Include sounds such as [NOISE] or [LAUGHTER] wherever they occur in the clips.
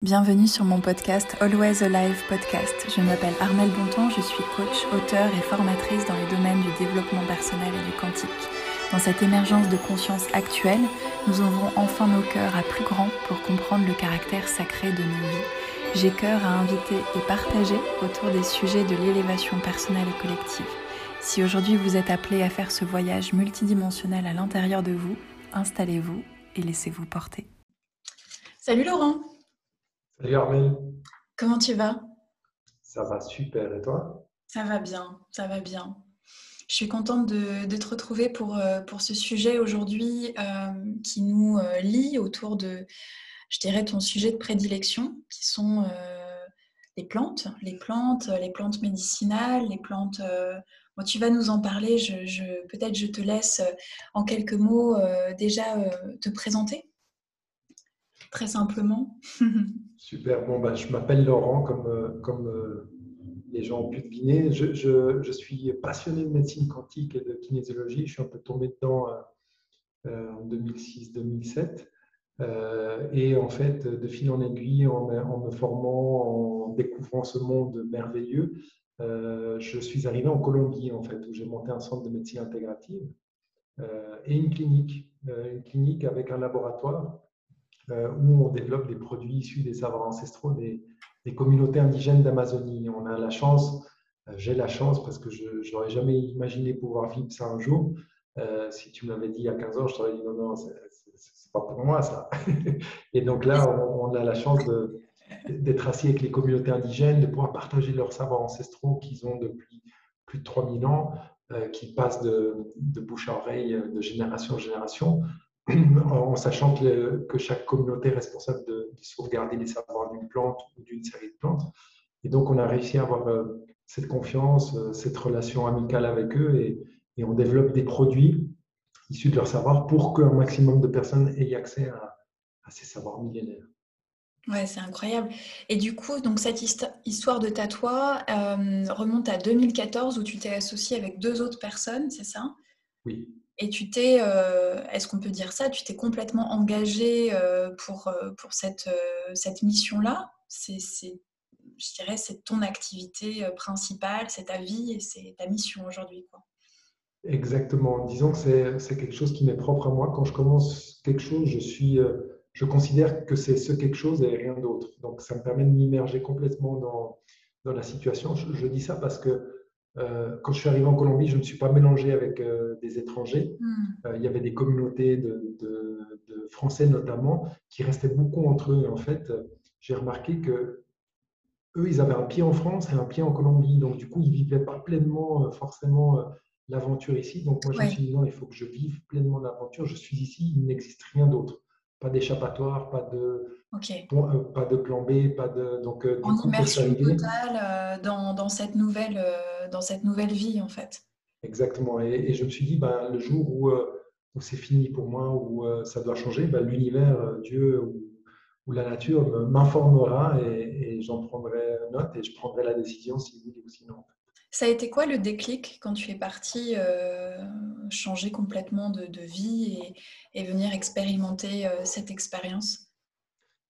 Bienvenue sur mon podcast Always Alive Podcast. Je m'appelle Armelle Bonton, je suis coach, auteur et formatrice dans les domaines du développement personnel et du quantique. Dans cette émergence de conscience actuelle, nous ouvrons enfin nos cœurs à plus grand pour comprendre le caractère sacré de nos vies. J'ai cœur à inviter et partager autour des sujets de l'élévation personnelle et collective. Si aujourd'hui vous êtes appelé à faire ce voyage multidimensionnel à l'intérieur de vous, installez-vous et laissez-vous porter. Salut Laurent Salut Armel. Comment tu vas? Ça va super. Et toi? Ça va bien, ça va bien. Je suis contente de, te retrouver pour, euh, pour ce sujet aujourd'hui euh, qui nous euh, lie autour de, je dirais, ton sujet de prédilection, qui sont les plantes, les plantes, les plantes médicinales, les plantes. tu vas nous en parler. Je, Peut-être je te laisse en quelques mots déjà te présenter, très simplement. [LAUGHS] Super. Bon, bah, je m'appelle Laurent, comme, euh, comme euh, les gens ont pu deviner. Je, je, suis passionné de médecine quantique et de kinésiologie. Je suis un peu tombé dedans euh, en 2006-2007. et en fait, de fil en aiguille, en, en, me formant, en découvrant ce monde merveilleux, je suis arrivé en Colombie, en fait, où j'ai monté un centre de médecine intégrative et une clinique, une clinique avec un laboratoire euh, où on développe des produits issus des savoirs ancestraux des, communautés indigènes d'Amazonie. On a la chance, euh, j'ai la chance parce que je n'aurais jamais imaginé pouvoir vivre ça un jour. Euh, si tu m'avais dit il y a 15 ans, je t'aurais dit non, non, c'est pas pour moi ça. [LAUGHS] Et donc là, on, a la chance d'être assis avec les communautés indigènes, de pouvoir partager leurs savoirs ancestraux qu'ils ont depuis plus de 3000 ans, qui passent de, de, bouche à oreille de génération en génération [CLEARS THROAT] en sachant que, chaque communauté est responsable de, sauvegarder les savoirs d'une plante ou d'une série de plantes. Et donc, on a réussi à avoir euh, cette confiance, euh, cette relation amicale avec eux et, on développe des produits issus de leur savoir pour qu'un maximum de personnes aient accès à, ces savoirs millénaires. Ouais, c'est incroyable. Et du coup, donc cette histoire de tatouage euh, remonte à 2014 où tu t'es associé avec deux autres personnes, c'est ça? Oui. Et tu t'es, euh, est-ce qu'on peut dire ça, tu t'es complètement engagé euh, pour, euh, pour cette, cette mission-là? C'est, Je dirais, c'est ton activité principale, c'est ta vie et c'est ta mission aujourd'hui. Exactement. Disons que c'est, c'est quelque chose qui m'est propre à moi. Quand je commence quelque chose, je, suis, je considère que c'est ce quelque chose et rien d'autre. Donc, ça me permet de m'immerger complètement dans, dans la situation. je dis ça parce que euh, quand je suis arrivé en Colombie, je ne me suis pas mélangé avec euh, des étrangers. Hmm. Euh, il y avait des communautés de, Français notamment qui restaient beaucoup entre eux. en fait, j'ai remarqué que eux, ils avaient un pied en France et un pied en Colombie. Donc, du coup, ils ne vivaient pas pleinement forcément l'aventure ici. Donc, moi, je me suis dit, non, il faut que je vive pleinement l'aventure. Je suis ici, il n'existe rien d'autre. Pas d'échappatoire, pas de, euh, pas de plan B, pas de. Donc, euh, en immersion totale euh, dans, dans, cette nouvelle, dans cette nouvelle vie, en fait. Exactement. Et, je me suis dit, ben, le jour où, où c'est fini pour moi, où ça doit changer, ben, l'univers, Dieu ou, la nature m'informera et, et j'en prendrai note et je prendrai la décision si oui ou si non. Ça a été quoi le déclic quand tu es parti changer complètement de, de vie et, et, venir expérimenter cette expérience?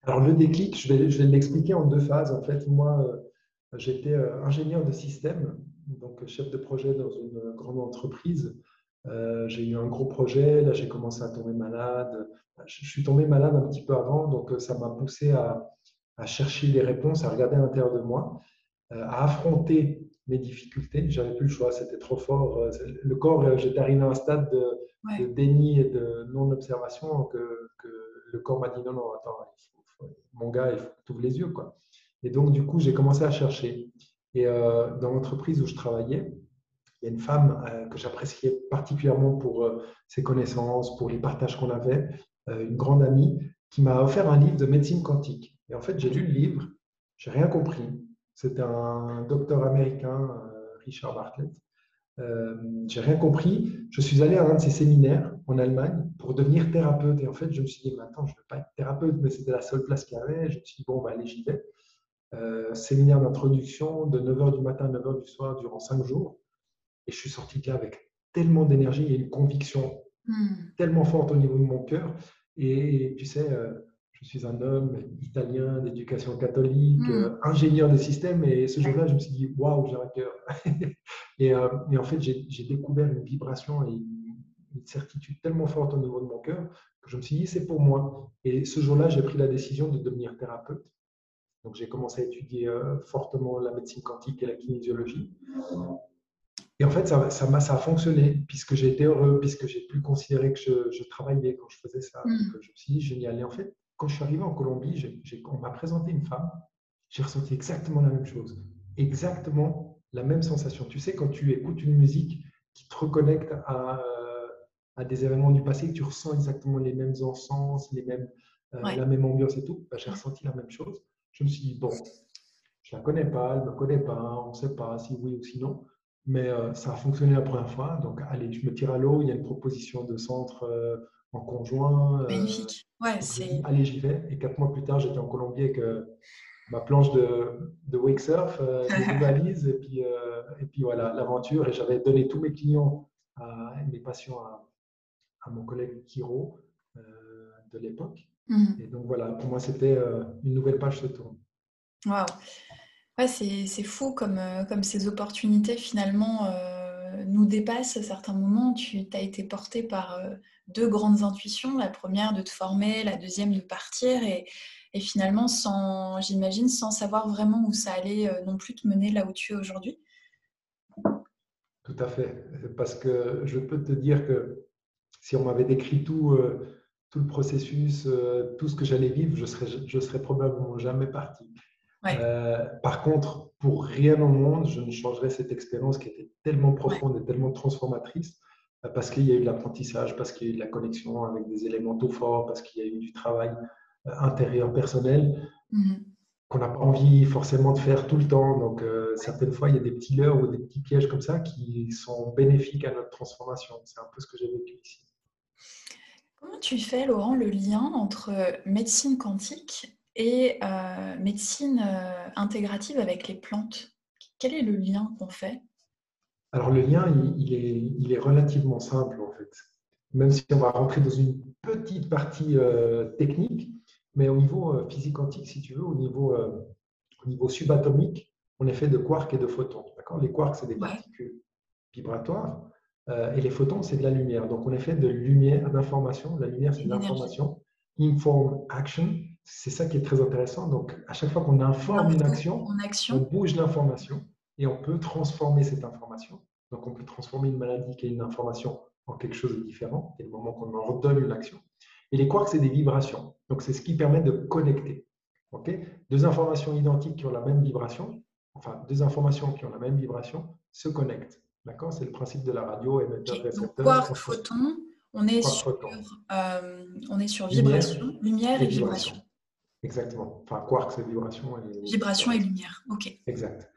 Alors le déclic, je vais, je vais l'expliquer en deux phases. En fait, moi, euh, j'étais euh, ingénieur de système, donc chef de projet dans une grande entreprise. Euh, j'ai eu un gros projet, là j'ai commencé à tomber malade. Je suis tombé malade un petit peu avant, donc ça m'a poussé à, chercher des réponses, à regarder à l'intérieur de moi, à affronter mes difficultés. J'avais plus le choix, c'était trop fort. Le corps, j'étais arrivé à un stade de, déni et de non-observation que, que, le corps m'a dit non, non, attends, il mon gars, il faut que tu ouvres les yeux. Quoi. Et donc, du coup, j'ai commencé à chercher. Et euh, dans l'entreprise où je travaillais, il y a une femme euh, que j'appréciais particulièrement pour euh, ses connaissances, pour les partages qu'on avait, une grande amie, qui m'a offert un livre de médecine quantique. Et en fait, j'ai lu le livre, j'ai rien compris. C'était un docteur américain, Richard Bartlett. J'ai rien compris. Je suis allé à un de ces séminaires en Allemagne pour devenir thérapeute. Et en fait, je me suis dit, maintenant, je ne veux pas être thérapeute, mais c'était la seule place qu'il y avait. Je me suis dit, bon, bah, allez, j'y vais. Euh, séminaire d'introduction de 9h du matin à 9h du soir durant 5 jours. Et je suis sorti de là avec tellement d'énergie et une conviction hmm. tellement forte au niveau de mon cœur. Et, tu sais, euh, je suis un homme italien d'éducation catholique, Hmm. euh, ingénieur des systèmes. Et ce jour-là, je me suis dit, waouh, j'ai un cœur. [LAUGHS] et, euh, et en fait, j'ai j'ai découvert une vibration et une, une certitude tellement forte au niveau de mon cœur que je me suis dit, c'est pour moi. Et ce jour-là, j'ai pris la décision de devenir thérapeute. Donc, j'ai commencé à étudier euh, fortement la médecine quantique et la kinésiologie. Et en fait, ça, ça, m'a- ça a fonctionné puisque j'ai été heureux, puisque j'ai pu considérer que je, je travaillais quand je faisais ça. Mm. Donc, je me suis dit, génial. Et en fait, quand je suis arrivé en Colombie, on m'a présenté une femme, j'ai ressenti exactement la même chose, exactement la même sensation. Tu sais, quand tu écoutes une musique qui te reconnecte à, euh, à des événements du passé, que tu ressens exactement les mêmes encens, les mêmes, euh, Ouais. la même ambiance et tout, bah, j'ai ressenti la même chose. Je me suis dit, bon, je la connais pas, elle me connaît pas, on ne sait pas si oui ou si non. Mais euh, ça a fonctionné la première fois. Donc, allez, je me tire à l'eau. Il y a une proposition de centre euh, en conjoint. Magnifique. Ouais, c'est. allez, j'y vais. Et quatre mois plus tard, j'étais en Colombie avec ma planche de, de wake surf, mes [LAUGHS] deux valises, et puis, et puis voilà, l'aventure. Et j'avais donné tous mes clients, à, mes patients à, à mon collègue Kiro euh, de l'époque. Mhm. Et donc voilà, pour moi, c'était euh, une nouvelle page se tourne. Waouh. Ouais, c'est fou comme, euh, comme ces opportunités finalement euh, nous dépassent à certains moments. Tu as été porté par deux grandes intuitions. La première de te former, la deuxième de partir. Et, et finalement, sans, j'imagine, sans savoir vraiment où ça allait non plus te mener là où tu es aujourd'hui. Tout à fait. Parce que je peux te dire que si on m'avait décrit tout, euh, tout le processus, euh, tout ce que j'allais vivre, je serais, je serais probablement jamais parti. Ouais. Euh, par contre, pour rien au monde, je ne changerais cette expérience qui était tellement profonde et tellement transformatrice, parce qu'il y a eu de l'apprentissage, parce qu'il y a eu de la connexion avec des éléments tout forts, parce qu'il y a eu du travail intérieur personnel Mhm. qu'on n'a pas envie forcément de faire tout le temps. Donc, euh, certaines fois, il y a des petits leurres ou des petits pièges comme ça qui sont bénéfiques à notre transformation. C'est un peu ce que j'ai vécu ici. Comment tu fais, Laurent, le lien entre euh, médecine quantique et euh, médecine euh, intégrative avec les plantes? Quel est le lien qu'on fait? Alors, le lien, il, il est, il est relativement simple, en fait. Même si on va rentrer dans une petite partie euh, technique, mais au niveau physique quantique, si tu veux, au niveau, au niveau subatomique, on est fait de quarks et de photons. D'accord? Les quarks, c'est des Ouais. particules vibratoires, euh, et les photons, c'est de la lumière. Donc, on est fait de lumière, d'information. La lumière, c'est de l'information. Inform action, c'est ça qui est très intéressant. Donc, à chaque fois qu'on informe une action, on bouge l'information et on peut transformer cette information. Donc, on peut transformer une maladie qui est une information en quelque chose de différent, et le moment qu'on en redonne une action. Et les quarks, c'est des vibrations. Donc, c'est ce qui permet de connecter. Ok? Deux informations identiques qui ont la même vibration, enfin, deux informations qui ont la même vibration se connectent. D'accord C'est le principe de la radio, émetteur, Ok, Donc, récepteur. quark, On- photon, on est Quark, sur, euh, on est sur Lumière vibration, lumière et et vibration. vibration. Exactement. Enfin, quark, c'est vibration. Et Vibration et lumière, ok. Exact.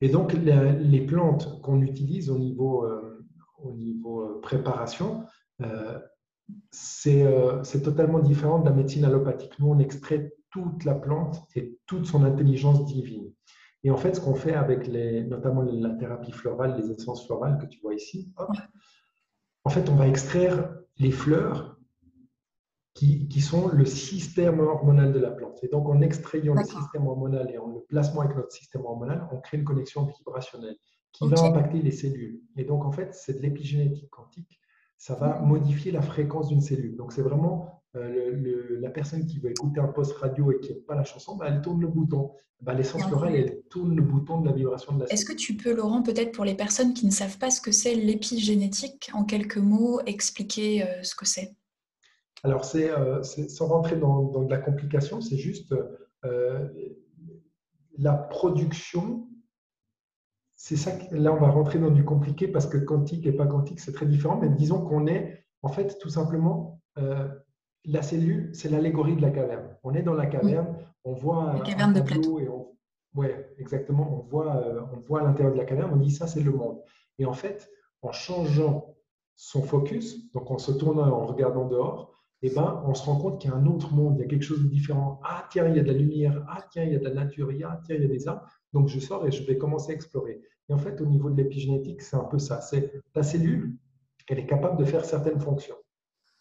Et donc, la- les plantes qu'on utilise au niveau, euh, au niveau euh, préparation, euh, c'est euh, totalement différent et en fait, ce qu'on fait avec les, notamment la thérapie florale, les essences florales que tu vois ici, hop, en fait, on va extraire les fleurs qui, qui sont le système hormonal de la plante. Et donc, en extrayant le système hormonal et en le plaçant avec notre système hormonal, on crée une connexion vibrationnelle qui va impacter les cellules. Et donc, en fait, c'est de l'épigénétique quantique. Ça va modifier la fréquence d'une cellule. Donc, c'est vraiment le- le- la personne qui veut écouter un post radio et qui n'aime pas la chanson, bah, elle tourne le bouton. Bah, L'essence florale, elle tourne le bouton de la vibration de la Est-ce que tu peux, Laurent, peut-être pour les personnes qui ne savent pas ce que c'est l'épigénétique, en quelques mots, expliquer euh, ce que c'est? Alors, c'est, euh, c'est- sans rentrer dans, dans de la complication, c'est juste euh, la production. C'est ça, que- là, on va rentrer dans du compliqué parce que quantique et pas quantique, c'est très différent. Mais disons qu'on est, en fait, tout simplement, euh, la cellule, c'est l'allégorie de la caverne. On est dans la caverne, on voit La caverne de et on, ouais, exactement, on voit, euh, on voit à l'intérieur de la caverne, on dit ça, c'est le monde. Et en fait, en changeant son focus, donc en se tournant en regardant dehors, eh ben, on se rend compte qu'il y a un autre monde, il y a quelque chose de différent. Ah, tiens, il y a de la lumière. Ah, tiens, il y a de la nature. Ah, tiens, il y a des arbres. Donc, je sors et je vais commencer à explorer. Et en fait, au niveau de l'épigénétique, c'est un peu ça. C'est ta cellule, elle est capable de faire certaines fonctions.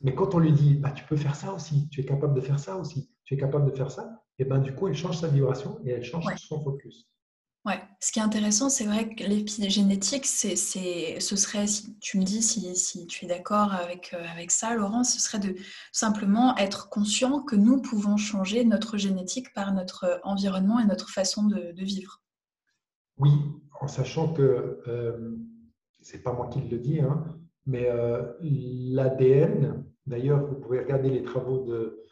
Mais quand on lui dit, bah, tu peux faire ça aussi, tu es capable de faire ça aussi, tu es capable de faire ça, et ben du coup, elle change sa vibration et elle change son focus. Ouais, ce qui est intéressant, c'est vrai que l'épigénétique, c'est, ce serait, si tu me dis si, tu es d'accord avec, euh, avec ça, Laurent, ce serait de simplement être conscient que nous pouvons changer notre génétique par notre environnement et notre façon de, vivre. Oui, en sachant que, euh, c'est pas moi qui le dis, hein, mais euh, l'ADN, d'ailleurs, vous pouvez regarder les travaux de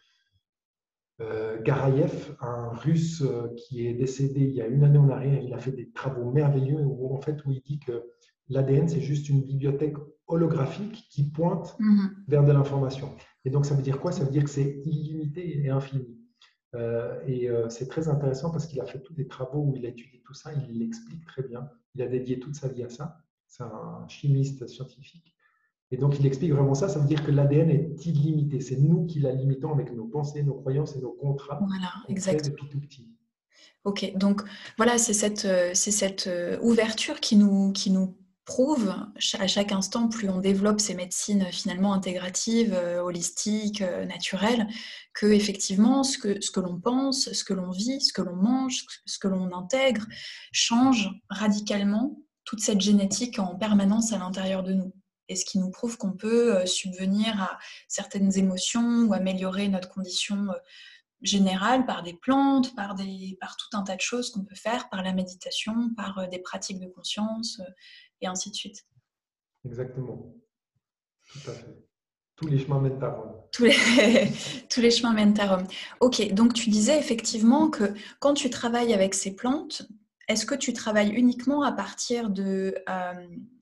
euh, Garayev, un russe euh, qui est décédé il y a une année en arrière, il a fait des travaux merveilleux où, en fait, où il dit que l'ADN, c'est juste une bibliothèque holographique qui pointe mhm. vers de l'information. Et donc, ça veut dire quoi? Ça veut dire que c'est illimité et infini. Euh, et c'est très intéressant parce qu'il a fait tous des travaux où il a étudié tout ça, il l'explique très bien. Il a dédié toute sa vie à ça. C'est un chimiste scientifique. Et donc, il explique vraiment ça. Ça veut dire que l'ADN est illimité. C'est nous qui la limitons avec nos pensées, nos croyances et nos contrats. Voilà, exactement. Depuis tout petit. Ok, donc voilà, c'est cette, euh, c'est cette euh, ouverture qui nous, qui nous prouve à chaque instant, plus on développe ces médecines finalement intégratives, euh, holistiques, naturelles, que effectivement ce que, ce que l'on pense, ce que l'on vit, ce que l'on mange, ce que l'on intègre change radicalement toute cette génétique en permanence à l'intérieur de nous et ce qui nous prouve qu'on peut euh, subvenir à certaines émotions ou améliorer notre condition euh, générale par des plantes, par, des, par tout un tas de choses qu'on peut faire, par la méditation, par euh, des pratiques de conscience et ainsi de suite. Exactement. Tout à fait. Tous les chemins mènent à Rome. Tous les, [LAUGHS] tous les chemins mènent à Rome. Ok, donc tu disais effectivement que quand tu travailles avec ces plantes, est-ce que tu travailles uniquement à partir de,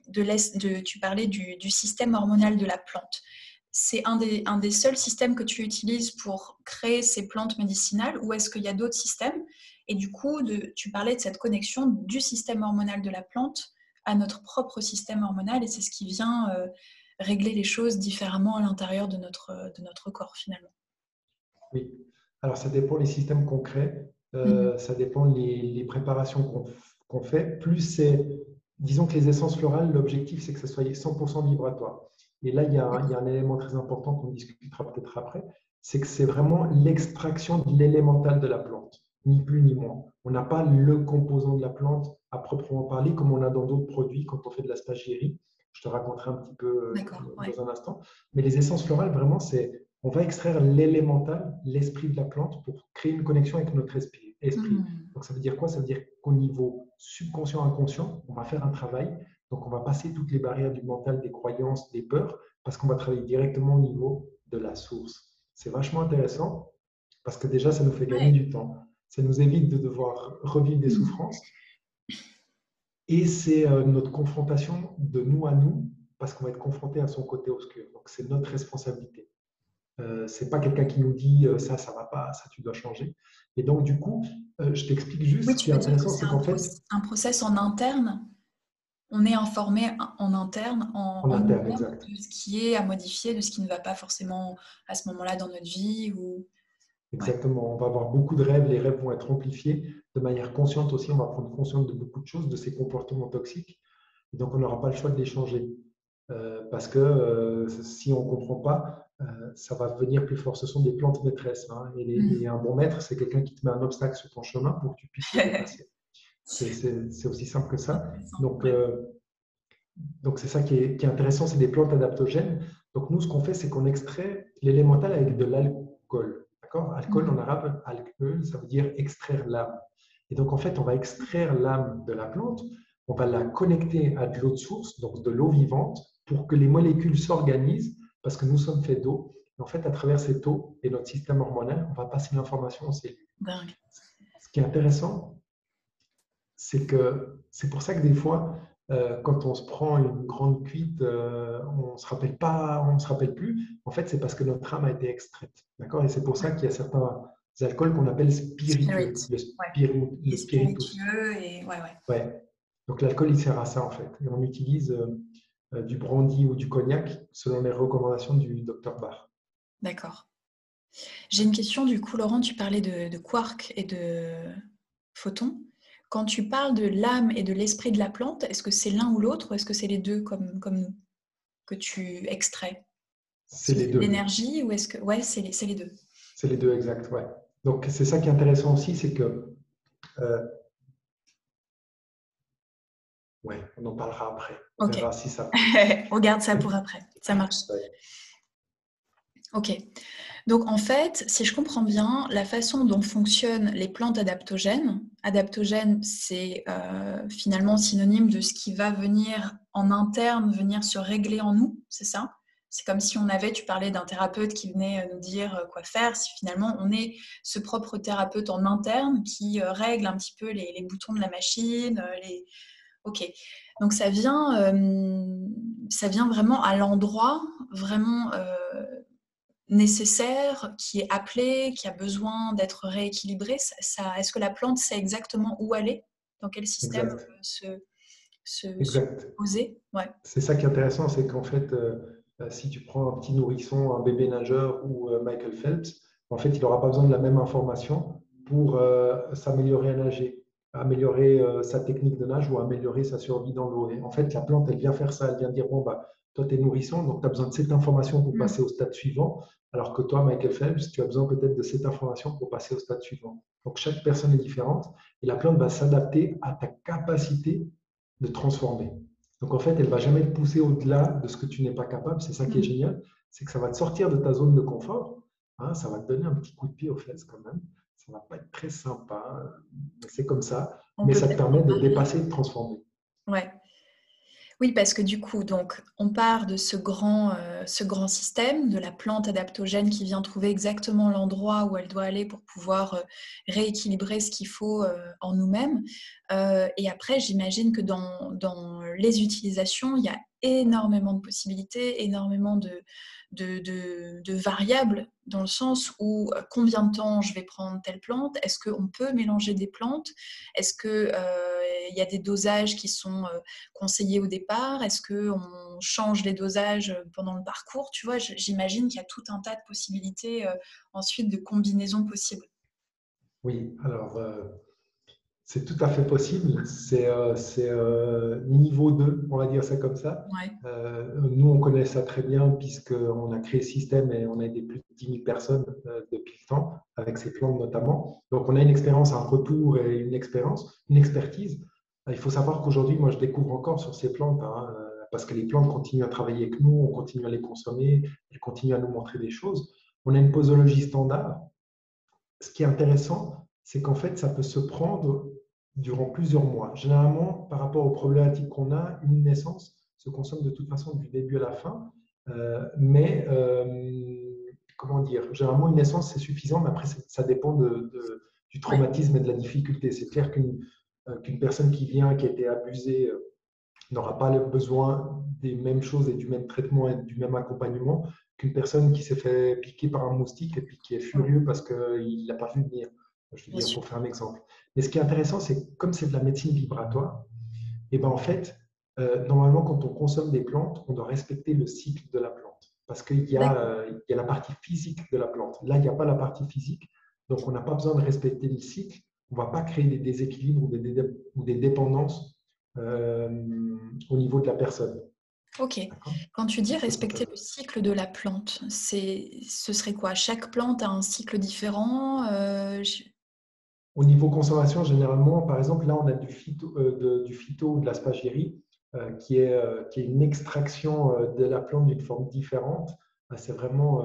de, tu parlais du, système hormonal de la plante. C'est un des, un des seuls systèmes que tu utilises pour créer ces plantes médicinales ou est-ce qu'il y a d'autres systèmes? Et du coup, tu parlais de cette connexion du système hormonal de la plante à notre propre système hormonal et c'est ce qui vient euh, régler les choses différemment à l'intérieur de notre, de notre corps finalement. Oui, alors ça dépend des systèmes concrets, euh, mm-hmm. ça dépend les, les préparations qu'on fait. Plus c'est disons que les essences florales, l'objectif, c'est que ça soit 100% vibratoire. Et là, il y, a, un élément très important qu'on discutera peut-être après, c'est que c'est vraiment l'extraction de l'élémental de la plante, ni plus ni moins. On n'a pas le composant de la plante à proprement parler, comme on a dans d'autres produits quand on fait de la stagierie. Je te raconterai un petit peu euh, dans un instant. Mais les essences florales, vraiment, c'est on va extraire l'élémental, l'esprit de la plante, pour créer une connexion avec notre esprit. Hmm. Donc ça veut dire quoi? Ça veut dire qu'au niveau subconscient, inconscient, on va faire un travail. Donc on va passer toutes les barrières du mental, des croyances, des peurs, parce qu'on va travailler directement au niveau de la source. C'est vachement intéressant parce que déjà, ça nous fait gagner du temps. Ça nous évite de devoir revivre des hmm. souffrances. Et c'est euh, notre confrontation de nous à nous, parce qu'on va être confronté à son côté obscur. Donc c'est notre responsabilité. Euh, c'est pas quelqu'un qui nous dit euh, ça, ça va pas, ça tu dois changer. Et donc du coup, euh, je t'explique juste ce qui est intéressant, c'est qu'en fait, un process en interne. On est informé en interne, en, interne, de ce qui est à modifier, de ce qui ne va pas forcément à ce moment-là dans notre vie. Ou... Exactement. On va avoir beaucoup de rêves. Les rêves vont être amplifiés de manière consciente aussi. On va prendre conscience de beaucoup de choses, de ces comportements toxiques. Et donc, on n'aura pas le choix de les changer. parce que si on ne comprend pas, euh, ça va venir plus fort. Ce sont des plantes maîtresses. Hein, mm. et, un bon maître, c'est quelqu'un qui te met un obstacle sur ton chemin pour que tu puisses passer. [LAUGHS] C'est aussi simple que ça. Donc, euh, donc c'est ça qui est, intéressant, c'est des plantes adaptogènes. Donc nous, ce qu'on fait, c'est qu'on extrait l'élémental avec de l'alcool. D'accord? Alcool en mm. arabe, alcool, ça veut dire extraire l'âme. Et donc en fait, on va extraire l'âme de la plante, on va la connecter à de l'eau de source, donc de l'eau vivante, pour que les molécules s'organisent parce que nous sommes faits d'eau. En fait, à travers cette eau et notre système hormonal, on va passer l'information aux cellules. Ce qui est intéressant, c'est que c'est pour ça que des fois, euh, quand on se prend une grande cuite, euh, on ne se rappelle pas, on se rappelle plus. En fait, c'est parce que notre âme a été extraite, d'accord? Et c'est pour ça qu'il y a certains alcools qu'on appelle spiritueux, le, spiritueux et ouais, ouais. Donc l'alcool, il sert à ça en fait. Et on utilise euh, du brandy ou du cognac, selon les recommandations du docteur Bach. D'accord. J'ai une question du coup, Laurent, tu parlais de, quark et de photons. Quand tu parles de l'âme et de l'esprit de la plante, est-ce que c'est l'un ou l'autre ou est-ce que c'est les deux comme, comme nous que tu extrais? C'est les deux. L'énergie ou est-ce que... Ouais, c'est les, les, deux. C'est les deux, exact, ouais. Donc, c'est ça qui est intéressant aussi, c'est que. Euh, ouais, on en parlera après. On verra si ça. [LAUGHS] on garde ça pour après. Ça marche. Ok. Donc en fait, si je comprends bien, la façon dont fonctionnent les plantes adaptogènes, adaptogène c'est euh, finalement synonyme de ce qui va venir en interne, venir se régler en nous, c'est ça? C'est comme si on avait, tu parlais d'un thérapeute qui venait euh, nous dire euh, quoi faire, si finalement on est ce propre thérapeute en interne qui règle un petit peu les, boutons de la machine. Les... Ok, donc ça vient, ça vient vraiment à l'endroit vraiment nécessaire, qui est appelé, qui a besoin d'être rééquilibré. Ça, Est-ce que la plante sait exactement où aller? Dans quel système se, se, poser? Ouais. C'est ça qui est intéressant, c'est qu'en fait, euh, euh, si tu prends un petit nourrisson, un bébé nageur ou euh, Michael Phelps, en fait, il n'aura pas besoin de la même information pour s'améliorer à nager, améliorer sa technique de nage ou améliorer sa survie dans l'eau. En fait, la plante, elle vient faire ça, elle vient dire, bon, bah, toi, tu es nourrisson, donc tu as besoin de cette information pour mm. passer au stade suivant. Alors que toi, Michael Phelps, tu as besoin peut-être de cette information pour passer au stade suivant. Donc chaque personne est différente et la plante va s'adapter à ta capacité de transformer. Donc en fait, elle ne va jamais te pousser au-delà de ce que tu n'es pas capable. C'est ça qui est mm. génial, c'est que ça va te sortir de ta zone de confort. Hein, ça va te donner un petit coup de pied aux fesses quand même. Ça ne va pas être très sympa, c'est comme ça. mais ça te permet de dépasser et de transformer. Ouais. Oui, parce que du coup, donc, on part de ce grand, euh, ce grand système, de la plante adaptogène qui vient trouver exactement l'endroit où elle doit aller pour pouvoir euh, rééquilibrer ce qu'il faut euh, en nous-mêmes. et après, j'imagine que dans, dans, les utilisations, il y a énormément de possibilités, énormément de, variables dans le sens où euh, combien de temps je vais prendre telle plante? Est-ce qu'on peut mélanger des plantes? Est-ce qu'il euh, y a des dosages qui sont euh, conseillés au départ? Est-ce qu'on change les dosages pendant le parcours? Tu vois, j'imagine qu'il y a tout un tas de possibilités ensuite de combinaisons possibles. Oui, alors c'est tout à fait possible. C'est euh, euh, niveau 2, on va dire ça comme ça. Euh, nous, on connaît ça très bien puisqu'on a créé le système et on a aidé plus de 10 000 personnes depuis le temps, avec ces plantes notamment. Donc, on a une expérience, un retour et une expérience, une expertise. Il faut savoir qu'aujourd'hui, moi, je découvre encore sur ces plantes, hein, parce que les plantes continuent à travailler avec nous, on continue à les consommer, elles continuent à nous montrer des choses. On a une posologie standard. Ce qui est intéressant, c'est qu'en fait, ça peut se prendre durant plusieurs mois. Généralement, par rapport aux problématiques qu'on a, une naissance se consomme de toute façon du début à la fin. Euh, mais, euh, comment dire, généralement, une naissance, c'est suffisant, mais après, ça dépend de, du traumatisme et de la difficulté. C'est clair qu'une euh, personne qui vient, qui a été abusée, n'aura pas besoin des mêmes choses et du même traitement et du même accompagnement qu'une personne qui s'est fait piquer par un moustique et puis qui est furieux parce qu'il n'a pas vu venir. Je veux dire, pour faire un exemple. Mais ce qui est intéressant, c'est que comme c'est de la médecine vibratoire, et eh ben en fait, euh, normalement, quand on consomme des plantes, on doit respecter le cycle de la plante. Parce qu'il y, euh, y, a la partie physique de la plante. Là, il n'y a pas la partie physique. Donc, on n'a pas besoin de respecter le cycle. On ne va pas créer des déséquilibres ou des, ou des dépendances euh, au niveau de la personne. Ok. Quand tu dis respecter le cycle de la plante, ce serait quoi? Chaque plante a un cycle différent au niveau consommation, généralement, par exemple, là, on a du phyto, euh, phyto ou de l'aspagérie, euh, qui, est, euh, qui est une extraction de la plante d'une forme différente. C'est vraiment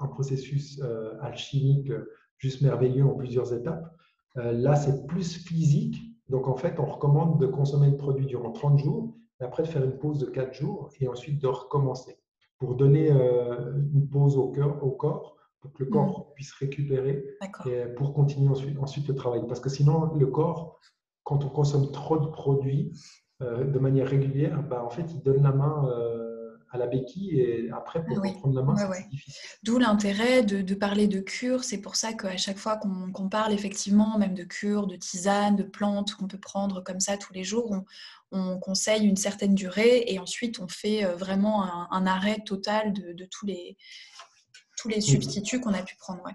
un processus alchimique juste merveilleux en plusieurs étapes. là, c'est plus physique. Donc, en fait, on recommande de consommer le produit durant 30 jours, et après de faire une pause de 4 jours, et ensuite de recommencer pour donner une pause au corps pour que le corps mm. puisse récupérer et pour continuer ensuite, ensuite le travail. Parce que sinon, le corps, quand on consomme trop de produits euh, de manière régulière, bah, en fait, il donne la main euh, à la béquille et après, pour prendre la main, c'est difficile. D'où l'intérêt de, parler de cure. C'est pour ça qu'à chaque fois qu'on parle effectivement même de cure, de tisane, de plantes qu'on peut prendre comme ça tous les jours, on, conseille une certaine durée et ensuite on fait euh, vraiment un, arrêt total de, de tous les tous les substituts qu'on a pu prendre. Ouais.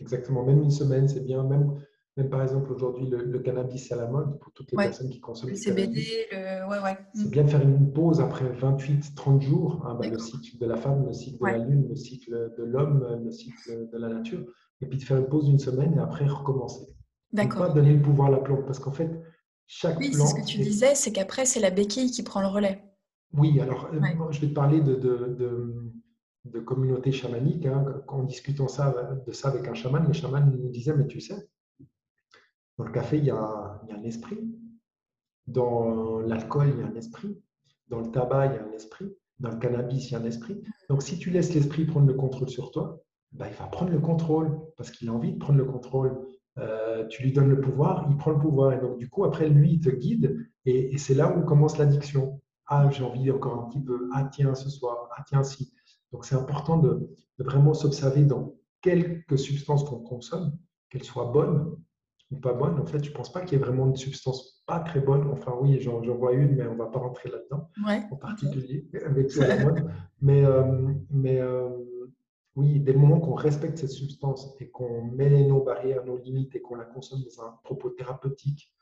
Exactement, même une semaine, c'est bien. Même Même par exemple, aujourd'hui, le, cannabis, à la mode pour toutes les personnes qui consomment le CBD, le... Ouais, ouais. C'est mm. bien de faire une pause après 28-30 jours. Hein, bah, le cycle de la femme, le cycle de la lune, le cycle de l'homme, le cycle de la nature. Et puis de faire une pause d'une semaine et après recommencer. D'accord. Pas donner le pouvoir à la plante parce qu'en fait, chaque oui, c'est ce que tu disais, c'est qu'après, c'est la béquille qui prend le relais. Oui, alors euh, je vais te parler de, de, de, communauté chamanique. Hein. En discutant ça, de ça avec un chaman, le chaman nous disait, mais tu sais, dans le café, il y a, un esprit. Dans l'alcool, il y a un esprit. Dans le tabac, il y a un esprit. Dans le cannabis, il y a un esprit. Donc, si tu laisses l'esprit prendre le contrôle sur toi, ben, il va prendre le contrôle parce qu'il a envie de prendre le contrôle. Euh, tu lui donnes le pouvoir, il prend le pouvoir. Et donc, du coup, après, lui, il te guide. Et c'est là où commence l'addiction. Ah, j'ai envie encore un petit peu. Ah, tiens, ce soir. Ah, tiens, si. Donc, c'est important de, vraiment s'observer dans quelques substances qu'on consomme, qu'elles soient bonnes ou pas bonnes. En fait, je ne pense pas qu'il y ait vraiment une substance pas très bonne. Enfin, oui, j'en vois une, mais on ne va pas rentrer là-dedans, en particulier avec [LAUGHS] la mode. Mais, euh, mais euh, oui, dès le moment qu'on respecte cette substance et qu'on met nos barrières, nos limites et qu'on la consomme dans un propos thérapeutique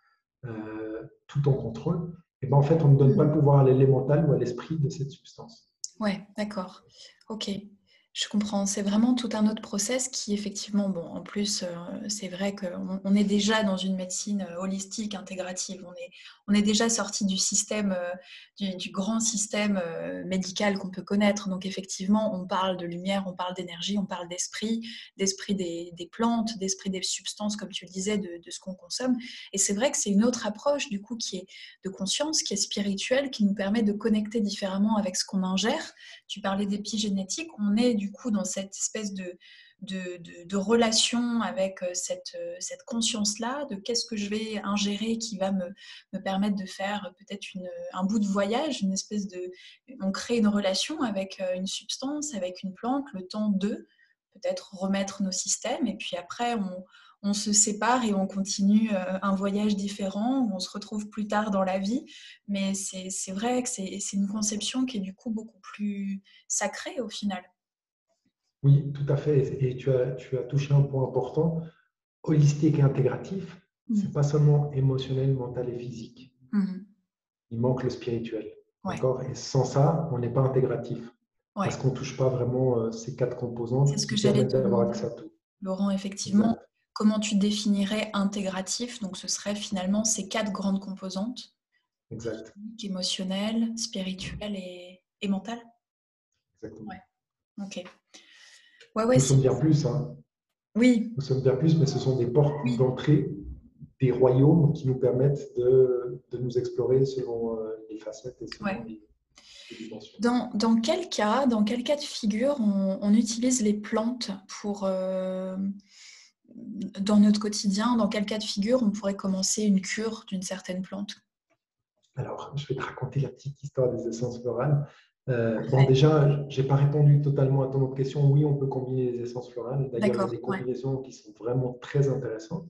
euh, tout en contrôle, et ben en fait, on ne donne pas le pouvoir à l'élémental ou à l'esprit de cette substance. Ouais, d'accord. Ok. Je comprends. C'est vraiment tout un autre process qui, effectivement, bon, en plus, euh, c'est vrai qu'on on est déjà dans une médecine euh, holistique, intégrative. On est, on est déjà sorti du système, euh, du, grand système médical qu'on peut connaître. Donc, effectivement, on parle de lumière, on parle d'énergie, on parle d'esprit, d'esprit des, plantes, d'esprit des substances, comme tu le disais, de, de ce qu'on consomme. Et c'est vrai que c'est une autre approche, du coup, qui est de conscience, qui est spirituelle, qui nous permet de connecter différemment avec ce qu'on ingère. Tu parlais d'épigénétique. On est, du coup dans cette espèce de, relation avec euh, cette, euh, cette conscience-là, de qu'est-ce que je vais ingérer qui va me, me permettre de faire peut-être un bout de voyage, une espèce de... On crée une relation avec euh, une substance, avec une plante, le temps de peut-être remettre nos systèmes, et puis après on, on se sépare et on continue un voyage différent, où on se retrouve plus tard dans la vie. Mais c'est vrai que c'est une conception qui est du coup beaucoup plus sacrée au final. Oui, tout à fait. Et tu as, tu as touché un point important. Holistique et intégratif, ce n'est mm. pas seulement émotionnel, mental et physique. Mm-hmm. Il manque le spirituel. D'accord? Et sans ça, on n'est pas intégratif. Parce qu'on ne touche pas vraiment euh, ces quatre composantes. C'est ce que j'allais d'avoir accès à tout. Laurent, effectivement, comment tu définirais intégratif? Donc, ce serait finalement ces quatre grandes composantes. Exact. Émotionnel, spirituel et, et mental? Exactement. Ok. Nous sommes bien plus. Hein. Oui. Nous sommes bien plus, mais ce sont des portes d'entrée des royaumes qui nous permettent de, de nous explorer selon euh, les facettes et selon les, dimensions. Dans, dans, quel cas, dans quel cas de figure on, utilise les plantes pour euh, dans notre quotidien Dans quel cas de figure on pourrait commencer une cure d'une certaine plante? Alors, je vais te raconter la petite histoire des essences florales. Euh, bon, déjà, je n'ai pas répondu totalement à ton autre question. Oui, on peut combiner les essences florales. D'ailleurs, il y a des combinaisons qui sont vraiment très intéressantes.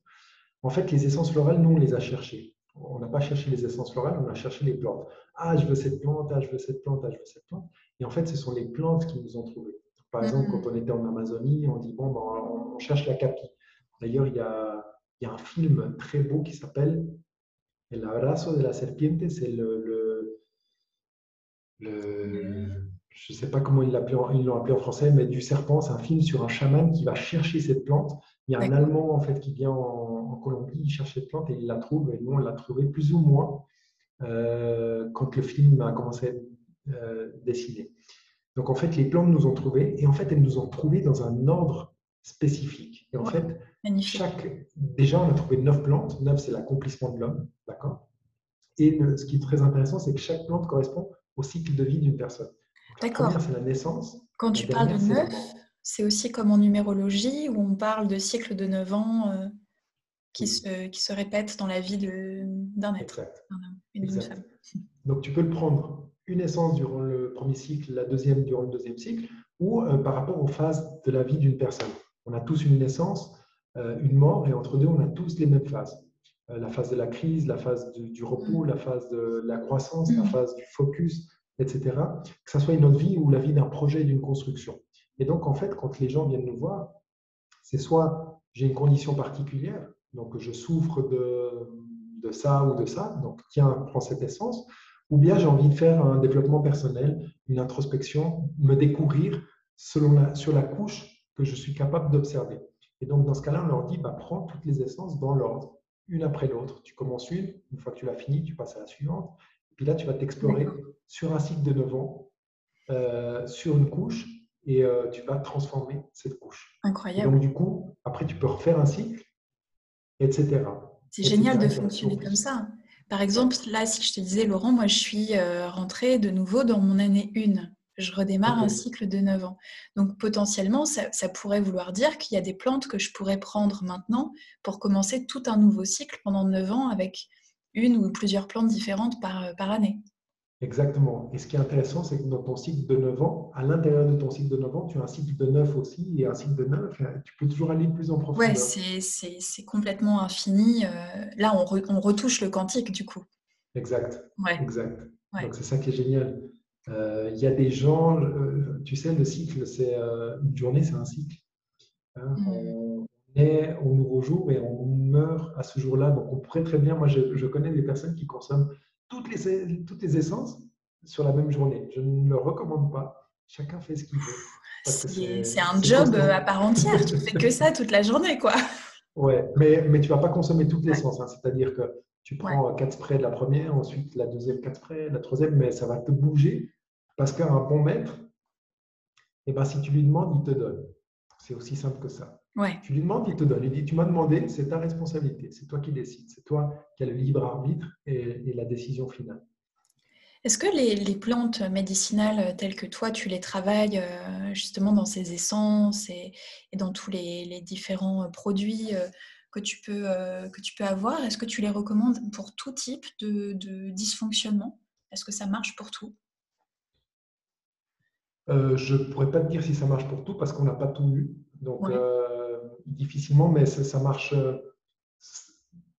En fait, les essences florales, nous, on les a cherchées. On n'a pas cherché les essences florales, on a cherché les plantes. Ah, je veux cette plante, ah, je veux cette plante, ah, je veux cette plante. Et en fait, ce sont les plantes qui nous ont trouvés. Par exemple, quand mm. on était en Amazonie, on dit, bon, ben, on cherche la capi. D'ailleurs, il y a, y a un film très beau qui s'appelle El abrazo de la serpiente. C'est le le, je ne sais pas comment ils l'ont appelé, en français, mais du serpent, c'est un film sur un chaman qui va chercher cette plante. Il y a un Allemand en fait qui vient en, Colombie, il cherche cette plante et il la trouve. Et nous, on l'a trouvée plus ou moins euh, quand le film a commencé à être euh, dessiné. Donc en fait, les plantes nous ont trouvées et en fait, elles nous ont trouvées dans un ordre spécifique. Et en fait, chaque, déjà, on a trouvé neuf plantes. Neuf, c'est l'accomplissement de l'homme, d'accord? Et ce qui est très intéressant, c'est que chaque plante correspond au cycle de vie d'une personne. D'accord. c'est la naissance. Quand tu parles de neuf, c'est aussi comme en numérologie où on parle de cycle de 9 ans euh, qui, se, qui se répète dans la vie d'un être. Exact. [LAUGHS] Donc tu peux le prendre une naissance durant le premier cycle, la deuxième durant le deuxième cycle, ou euh, par rapport aux phases de la vie d'une personne. On a tous une naissance, euh, une mort, et entre deux, on a tous les mêmes phases. Euh, la phase de la crise, la phase du, repos, mm. la phase de la croissance, la mm. phase du focus, etc. Que ce soit une autre vie ou la vie d'un projet, d'une construction. Et donc, en fait, quand les gens viennent nous voir, c'est soit j'ai une condition particulière, donc je souffre de, de ça ou de ça, donc tiens, prends cette essence. Ou bien j'ai envie de faire un développement personnel, une introspection, me découvrir selon la, sur la couche que je suis capable d'observer. Et donc, dans ce cas-là, on leur dit, bah, prends toutes les essences dans l'ordre, une après l'autre. Tu commences une, une fois que tu l'as fini, tu passes à la suivante. Et puis là, tu vas t'explorer sur un cycle de 9 ans, euh, sur une couche, et euh, tu vas transformer cette couche. Incroyable. donc, du coup, après, tu peux refaire un cycle, etc. C'est génial de fonctionner comme ça. Par exemple, là, si je te disais, Laurent, moi, je suis euh, rentrée de nouveau dans mon année 1 je redémarre un cycle de 9 ans. Donc potentiellement, ça, pourrait vouloir dire qu'il y a des plantes que je pourrais prendre maintenant pour commencer tout un nouveau cycle pendant 9 ans avec une ou plusieurs plantes différentes par, euh, par année. Exactement. Et ce qui est intéressant, c'est que dans ton cycle de 9 ans, à l'intérieur de ton cycle de 9 ans, tu as un cycle de 9 aussi et un cycle de 9, tu peux toujours aller plus en profondeur. Oui, c'est complètement infini. Euh, là, on, on, retouche le quantique du coup. Exact. Ouais. Exact. Donc c'est ça qui est génial. Euh, il y a des gens, euh, tu sais, le cycle, c'est euh, une journée, c'est un cycle. Hein. Mm. On est au nouveau jour et on meurt à ce jour-là. Donc, on pourrait très bien, moi, je, connais des personnes qui consomment toutes les, toutes les essences sur la même journée. Je ne le recommande pas. Chacun fait ce qu'il veut. C'est un job à part entière. tu fais que ça toute la journée, quoi. Ouais, mais, mais tu ne vas pas consommer toutes les essences. Hein. C'est-à-dire que tu prends quatre sprays de la première, ensuite la deuxième quatre sprays, la troisième, mais ça va te bouger parce qu'un bon maître, eh ben, si tu lui demandes, il te donne. C'est aussi simple que ça. Ouais. Tu lui demandes, il te donne. Il dit, tu m'as demandé, c'est ta responsabilité. C'est toi qui décides. C'est toi qui as le libre arbitre et, la décision finale. Est-ce que les, plantes médicinales telles que toi, tu les travailles euh, justement dans ces essences et, dans tous les, différents produits euh, que tu peux, euh, que tu peux avoir, est-ce que tu les recommandes pour tout type de, de dysfonctionnement? Est-ce que ça marche pour tout? Euh, je ne pourrais pas te dire si ça marche pour tout parce qu'on n'a pas tout eu. Donc, euh, difficilement, mais ça, marche. Euh,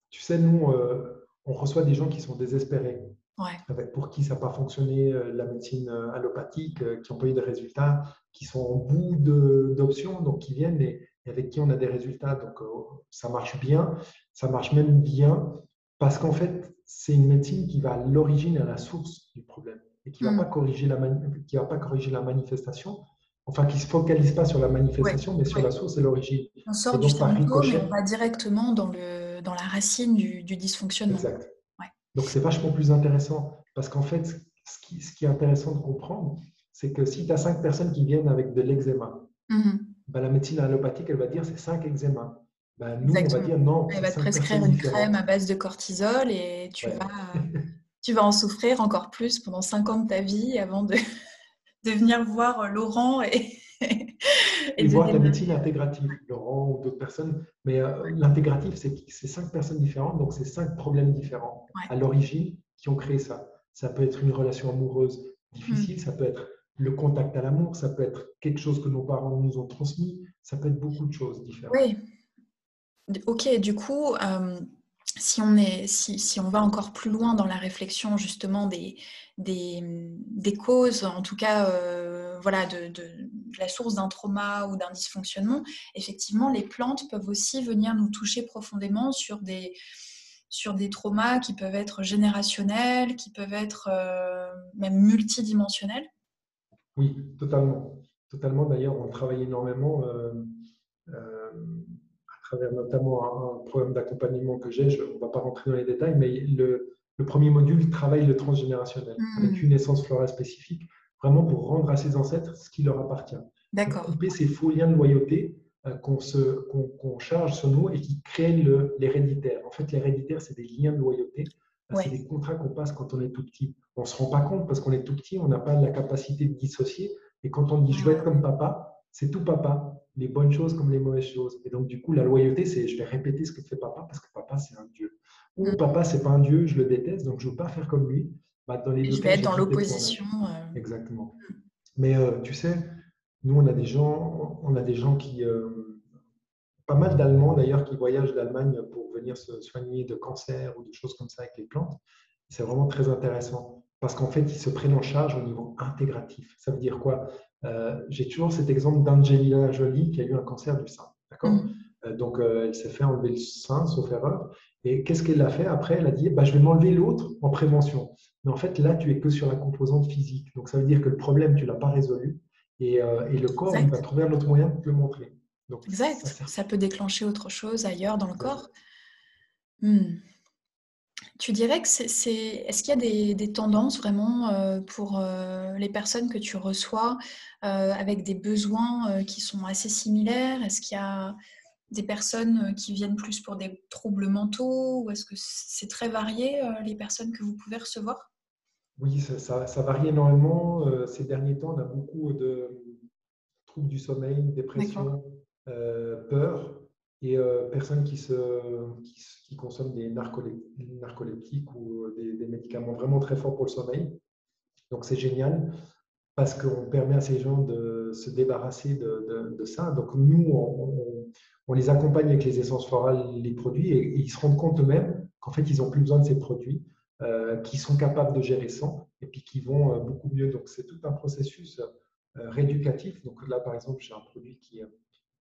tu sais, nous, on reçoit des gens qui sont désespérés. Avec, pour qui ça n'a pas fonctionné, la médecine allopathique, qui n'ont pas eu de résultats, qui sont au bout d'options, donc qui viennent et, avec qui on a des résultats. Donc, ça marche bien. Ça marche même bien parce qu'en fait, c'est une médecine qui va à l'origine, à la source du problème et qui ne va, mm. pas corriger la qui va pas corriger la manifestation, enfin qui ne se focalise pas sur la manifestation, mais sur la source et l'origine. On sort du symptôme et on va directement dans, le, dans la racine du, du dysfonctionnement. Exact. Donc c'est vachement plus intéressant parce qu'en fait, ce qui, ce qui, est intéressant de comprendre, c'est que si tu as cinq personnes qui viennent avec de l'eczéma, mm-hmm. ben, la médecine allopathique, elle va dire c'est cinq eczémas. Ben, nous, on va dire non. Elle va te prescrire une crème à base de cortisol et tu vas [LAUGHS] tu vas en souffrir encore plus pendant cinq ans de ta vie avant de, [LAUGHS] de venir voir euh, Laurent et, [LAUGHS] et, voir la médecine intégrative, Laurent ou d'autres personnes. Mais euh, l'intégratif, c'est cinq personnes différentes, donc c'est cinq problèmes différents à l'origine qui ont créé ça. Ça peut être une relation amoureuse difficile, mm. ça peut être le contact à l'amour, ça peut être quelque chose que nos parents nous ont transmis, ça peut être beaucoup de choses différentes. Oui. Ok, du coup, euh, si on, est, si, on va encore plus loin dans la réflexion justement des, des, causes, en tout cas euh, voilà, de, la source d'un trauma ou d'un dysfonctionnement, effectivement, les plantes peuvent aussi venir nous toucher profondément sur des, sur des traumas qui peuvent être générationnels, qui peuvent être euh, même multidimensionnels. Oui, totalement. Totalement. D'ailleurs, on travaille énormément. Euh, travers notamment un, problème d'accompagnement que j'ai. On ne va pas rentrer dans les détails, mais le, premier module travaille le transgénérationnel mmh. avec une essence florale spécifique, vraiment pour rendre à ses ancêtres ce qui leur appartient. D'accord. Couper ces faux liens de loyauté euh, qu'on charge sur nous et qui créent l'héréditaire. En fait, l'héréditaire, c'est des liens de loyauté. Euh, c'est des contrats qu'on passe quand on est tout petit. On ne se rend pas compte parce qu'on est tout petit, on n'a pas la capacité de dissocier. Et quand on dit je veux être comme papa, c'est tout papa les bonnes choses comme les mauvaises choses. Et donc, du coup, la loyauté, c'est je vais répéter ce que fait papa parce que papa, c'est un dieu. Ou mm. papa, c'est pas un dieu, je le déteste, donc je ne veux pas faire comme lui. Bah, dans les je vais être dans l'opposition. Euh. Exactement. Mais euh, tu sais, nous, on a des gens, on a des gens qui. Euh, pas mal d'Allemands d'ailleurs qui voyagent d'Allemagne pour venir se soigner de cancer ou de choses comme ça avec les plantes. C'est vraiment très intéressant parce qu'en fait, ils se prennent en charge au niveau intégratif. Ça veut dire quoi? Euh, j'ai toujours cet exemple d'Angelina Jolie qui a eu un cancer du sein. D'accord? Mm. donc, elle s'est fait enlever le sein, sauf erreur. Et qu'est-ce qu'elle a fait? Après Elle a dit bah, Je vais m'enlever l'autre en prévention. Mais en fait, là, tu es que sur la composante physique. Donc, ça veut dire que le problème, tu ne l'as pas résolu. Et, et le corps, il va trouver un autre moyen de te le montrer. Donc, exact. Ça, peut déclencher autre chose ailleurs dans le corps. Hmm. Tu dirais que c'est. Est-ce qu'il y a des, tendances vraiment euh, pour euh, les personnes que tu reçois euh, avec des besoins qui sont assez similaires? Est-ce qu'il y a des personnes qui viennent plus pour des troubles mentaux? Ou est-ce que c'est très varié les personnes que vous pouvez recevoir? Oui, ça, varie énormément. ces derniers temps, on a beaucoup de troubles du sommeil, dépression, peur et personnes qui, se, qui, consomment des narcoleptiques ou des, médicaments vraiment très forts pour le sommeil. Donc c'est génial parce qu'on permet à ces gens de se débarrasser de, de, ça. Donc nous, on, on, les accompagne avec les essences florales, les produits, et, ils se rendent compte eux-mêmes qu'en fait, ils n'ont plus besoin de ces produits, euh, qui sont capables de gérer sans, et puis qui vont euh, beaucoup mieux. Donc c'est tout un processus euh, rééducatif. Donc là, par exemple, j'ai un produit qui,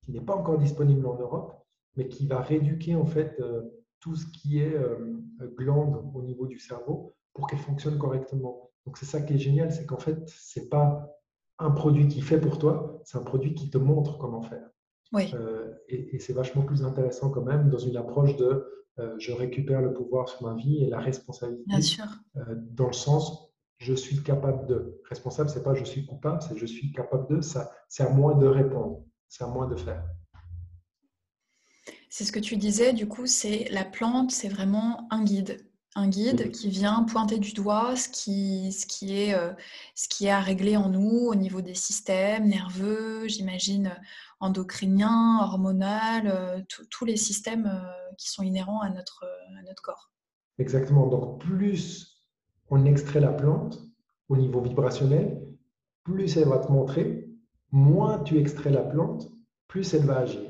qui n'est pas encore disponible en Europe, mais qui va rééduquer en fait euh, tout ce qui est euh, glande au niveau du cerveau pour qu'elle fonctionne correctement. Donc c'est ça qui est génial, c'est qu'en fait, c'est pas un produit qui fait pour toi, c'est un produit qui te montre comment faire. Oui. Euh, et, c'est vachement plus intéressant quand même dans une approche de je récupère le pouvoir sur ma vie et la responsabilité. Bien sûr. dans le sens je suis capable de. Responsable, c'est pas je suis coupable, c'est je suis capable de. Ça, c'est à moi de répondre, c'est à moi de faire. C'est ce que tu disais, du coup, c'est la plante, c'est vraiment un guide. Un guide qui vient pointer du doigt ce qui, ce, qui est, euh, ce qui est à régler en nous au niveau des systèmes nerveux, j'imagine endocriniens, hormonaux, euh, tous les systèmes euh, qui sont inhérents à notre, à notre corps. Exactement. Donc, plus on extrait la plante au niveau vibrationnel, plus elle va te montrer, moins tu extrais la plante, plus elle va agir.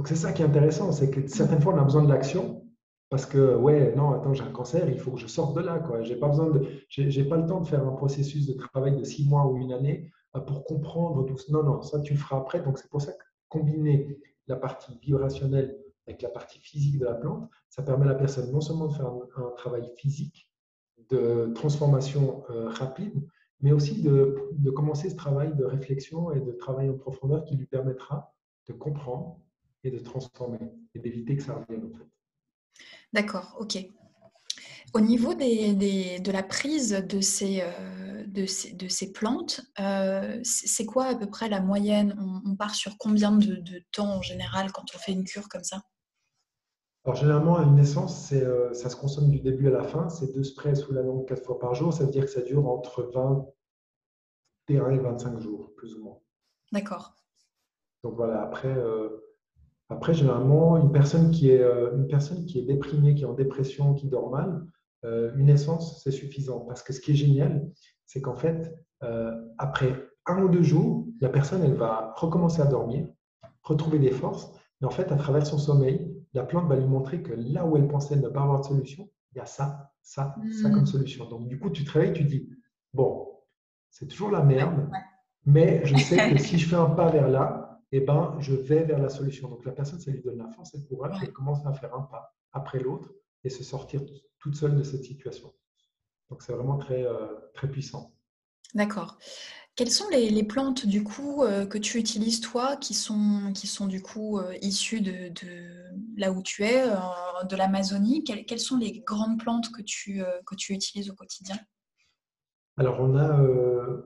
Donc c'est ça qui est intéressant, c'est que certaines fois on a besoin de l'action parce que ouais non attends j'ai un cancer, il faut que je sorte de là quoi. J'ai pas besoin de, j'ai pas le temps de faire un processus de travail de six mois ou une année euh, pour comprendre tout. Non non ça tu le feras après. Donc c'est pour ça que combiner la partie vibrationnelle avec la partie physique de la plante, ça permet à la personne non seulement de faire un, travail physique de transformation euh, rapide, mais aussi de, de commencer ce travail de réflexion et de travail en profondeur qui lui permettra de comprendre et de transformer et d'éviter que ça revienne en fait. D'accord, ok. Au niveau des, de la prise de ces, euh, de ces, de ces plantes, euh, c'est quoi à peu près la moyenne? On, part sur combien de, de, temps en général quand on fait une cure comme ça? Alors généralement, une essence, euh, ça se consomme du début à la fin. C'est deux sprays sous la langue quatre fois par jour. Ça veut dire que ça dure entre 21 et 25 jours, plus ou moins. D'accord. Donc voilà, après, après, généralement, une personne qui est, euh, une personne qui est déprimée, qui est en dépression, qui dort mal, euh, une essence, c'est suffisant. Parce que ce qui est génial, c'est qu'en fait, euh, après un ou deux jours, la personne, elle va recommencer à dormir, retrouver des forces. Et en fait, à travers son sommeil, la plante va lui montrer que là où elle pensait ne pas avoir de solution, il y a ça, ça, ça mmh. comme solution. Donc, du coup, tu te réveilles, tu dis, bon, c'est toujours la merde, mais je sais que [LAUGHS] si je fais un pas vers là, eh ben, je vais vers la solution. Donc la personne, ça lui donne la force et le courage, elle commence à faire un pas après l'autre et se sortir toute seule de cette situation. Donc c'est vraiment très, euh, très puissant. D'accord. Quelles sont les, plantes du coup euh, que tu utilises toi qui sont, qui sont du coup euh, issues de, là où tu es, de l'Amazonie? Quelles, quelles, sont les grandes plantes que tu, que tu utilises au quotidien? Alors on a,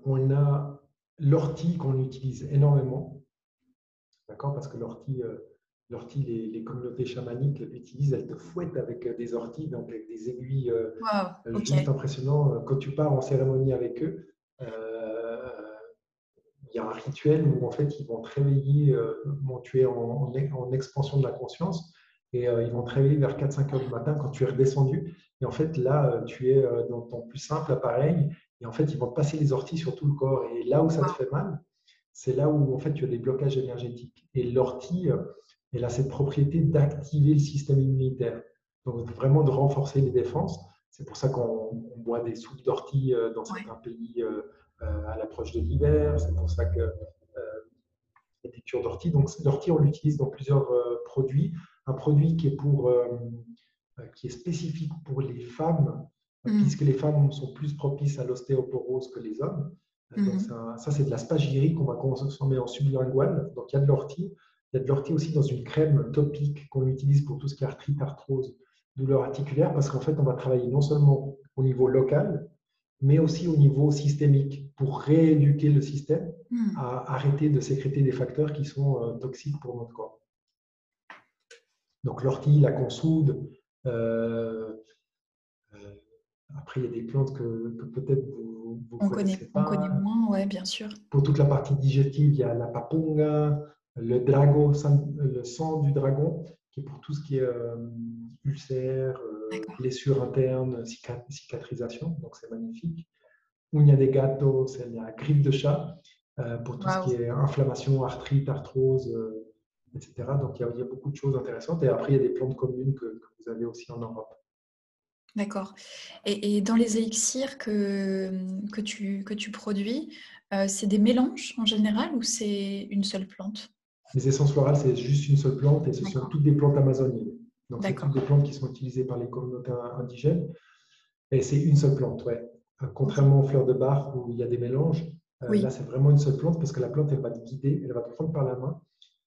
on a l'ortie qu'on utilise énormément. D'accord Parce que l'ortie, euh, l'ortie les, communautés chamaniques l'utilisent, elles te fouettent avec euh, des orties, donc avec des aiguilles euh, juste impressionnant. Quand tu pars en cérémonie avec eux, il y a un rituel où en fait ils vont te réveiller, bon, tu es en, en, expansion de la conscience, et ils vont te réveiller vers 4-5 heures du matin quand tu es redescendu. Et en fait, là, tu es dans ton plus simple appareil, et en fait, ils vont te passer les orties sur tout le corps. Et là où ça te fait mal, c'est là où en fait tu as des blocages énergétiques. Et l'ortie, euh, elle a cette propriété d'activer le système immunitaire, donc vraiment de renforcer les défenses. C'est pour ça qu'on boit des soupes d'ortie euh, dans certains pays euh, à l'approche de l'hiver. C'est pour ça que tincture d'ortie. Donc l'ortie, on l'utilise dans plusieurs produits. Un produit qui est, pour, qui est spécifique pour les femmes, mm. puisque les femmes sont plus propices à l'ostéoporose que les hommes. Donc mm-hmm. ça, c'est de la spagyrie qu'on va consommer en sublingual. Donc il y a de l'ortie. Il y a de l'ortie aussi dans une crème topique qu'on utilise pour tout ce qui est arthrite, arthrose, douleur articulaire, parce qu'en fait, on va travailler non seulement au niveau local, mais aussi au niveau systémique pour rééduquer le système hmm. à arrêter de sécréter des facteurs qui sont euh, toxiques pour notre corps. Donc l'ortie, la consoude, euh, euh, après il y a des plantes que, peut-être vous, vous on connaissez connaît, pas. On connaît moins, ouais, bien sûr. Pour toute la partie digestive, il y a la papunga, le drago, le sang du dragon, qui est pour tout ce qui est ulcères, blessures internes, cicatrisation, donc c'est magnifique. Uña de gato, c'est la grippe de chat, euh, pour tout ce qui est inflammation, arthrite, arthrose, euh, etc. Donc il y, a, beaucoup de choses intéressantes. Et après, il y a des plantes communes que, vous avez aussi en Europe. D'accord. Et, dans les élixirs que, que, tu, que tu produis, euh, c'est des mélanges en général ou c'est une seule plante? Les essences florales, c'est juste une seule plante et ce sont toutes des plantes amazoniennes. Donc, c'est toutes des plantes qui sont utilisées par les communautés indigènes. Et c'est une seule plante, ouais. Euh, contrairement aux fleurs de bar où il y a des mélanges, euh, là, c'est vraiment une seule plante parce que la plante, elle va te guider, elle va te prendre par la main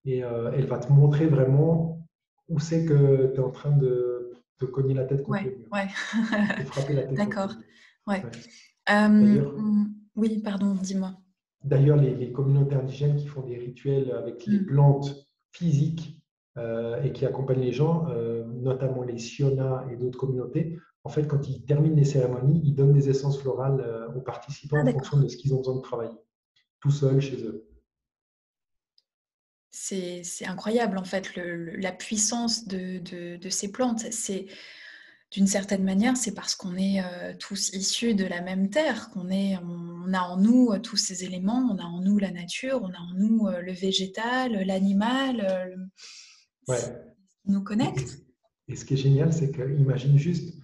et euh, elle va te montrer vraiment où c'est que tu es en train de te cogner la tête contre ouais, le mur. Ouais. frapper la tête. D'accord. Ouais. Mm, oui, pardon, dis-moi. D'ailleurs, les, communautés indigènes qui font des rituels avec les mm. plantes physiques euh, et qui accompagnent les gens, euh, notamment les Siona et d'autres communautés. En fait, quand ils terminent les cérémonies, ils donnent des essences florales euh, aux participants ah, en fonction de ce qu'ils ont besoin de travailler, tout seuls chez eux. C'est incroyable en fait la puissance de, de, ces plantes. C'est d'une certaine manière, c'est parce qu'on est tous issus de la même terre, qu'on est, on a en nous tous ces éléments, on a en nous la nature, on a en nous le végétal, l'animal ouais. nous connecte. Et, ce qui est génial, c'est qu'imagine juste,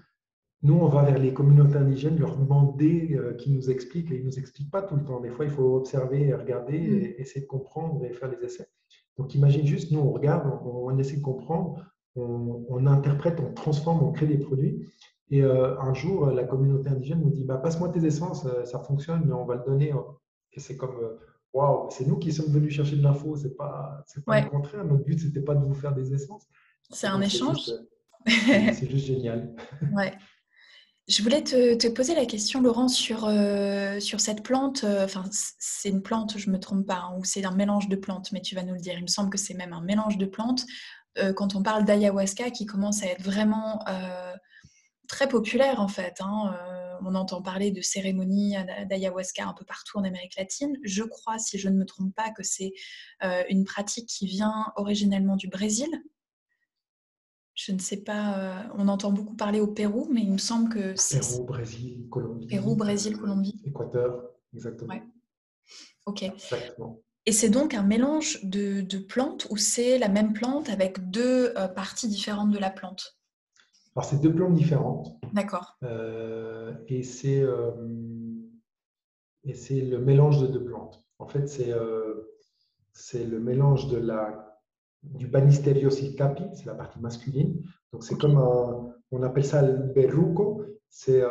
nous, on va vers les communautés indigènes, leur demander euh, qu'ils nous expliquent, et ils ne nous expliquent pas tout le temps. Des fois, il faut observer, regarder, mm. et essayer de comprendre et faire les essais. Donc, imagine juste, nous, on regarde, on, essaie de comprendre, on, interprète, on transforme, on crée des produits. Et euh, un jour, la communauté indigène nous dit bah, Passe-moi tes essences, euh, ça fonctionne, mais on va le donner. Et c'est comme waouh, c'est nous qui sommes venus chercher de l'info, c'est pas, c'est pas le contraire. Notre but, c'était pas de vous faire des essences. C'est un échange. C'est juste, génial. [LAUGHS] Ouais. Je voulais te, poser la question, Laurent, sur, euh, sur cette plante. Euh, enfin, c'est une plante, je ne me trompe pas, hein, ou c'est un mélange de plantes, mais tu vas nous le dire. Il me semble que c'est même un mélange de plantes. Euh, quand on parle d'ayahuasca, qui commence à être vraiment très populaire, en fait. Hein, on entend parler de cérémonies d'ayahuasca un peu partout en Amérique latine. Je crois, si je ne me trompe pas, que c'est une pratique qui vient originellement du Brésil. Je ne sais pas, euh, on entend beaucoup parler au Pérou, mais il me semble que c'est. Pérou, Brésil, Colombie. Pérou, Brésil, Colombie. Équateur, exactement. Ok. Et c'est donc un mélange de, plantes ou c'est la même plante avec deux euh, parties différentes de la plante? Alors, c'est deux plantes différentes. D'accord. Euh, et c'est euh, et c'est le mélange de deux plantes. En fait, c'est c'est le mélange de la du Banisterios capi, c'est la partie masculine. Donc, c'est comme un, on appelle ça le berruco. C'est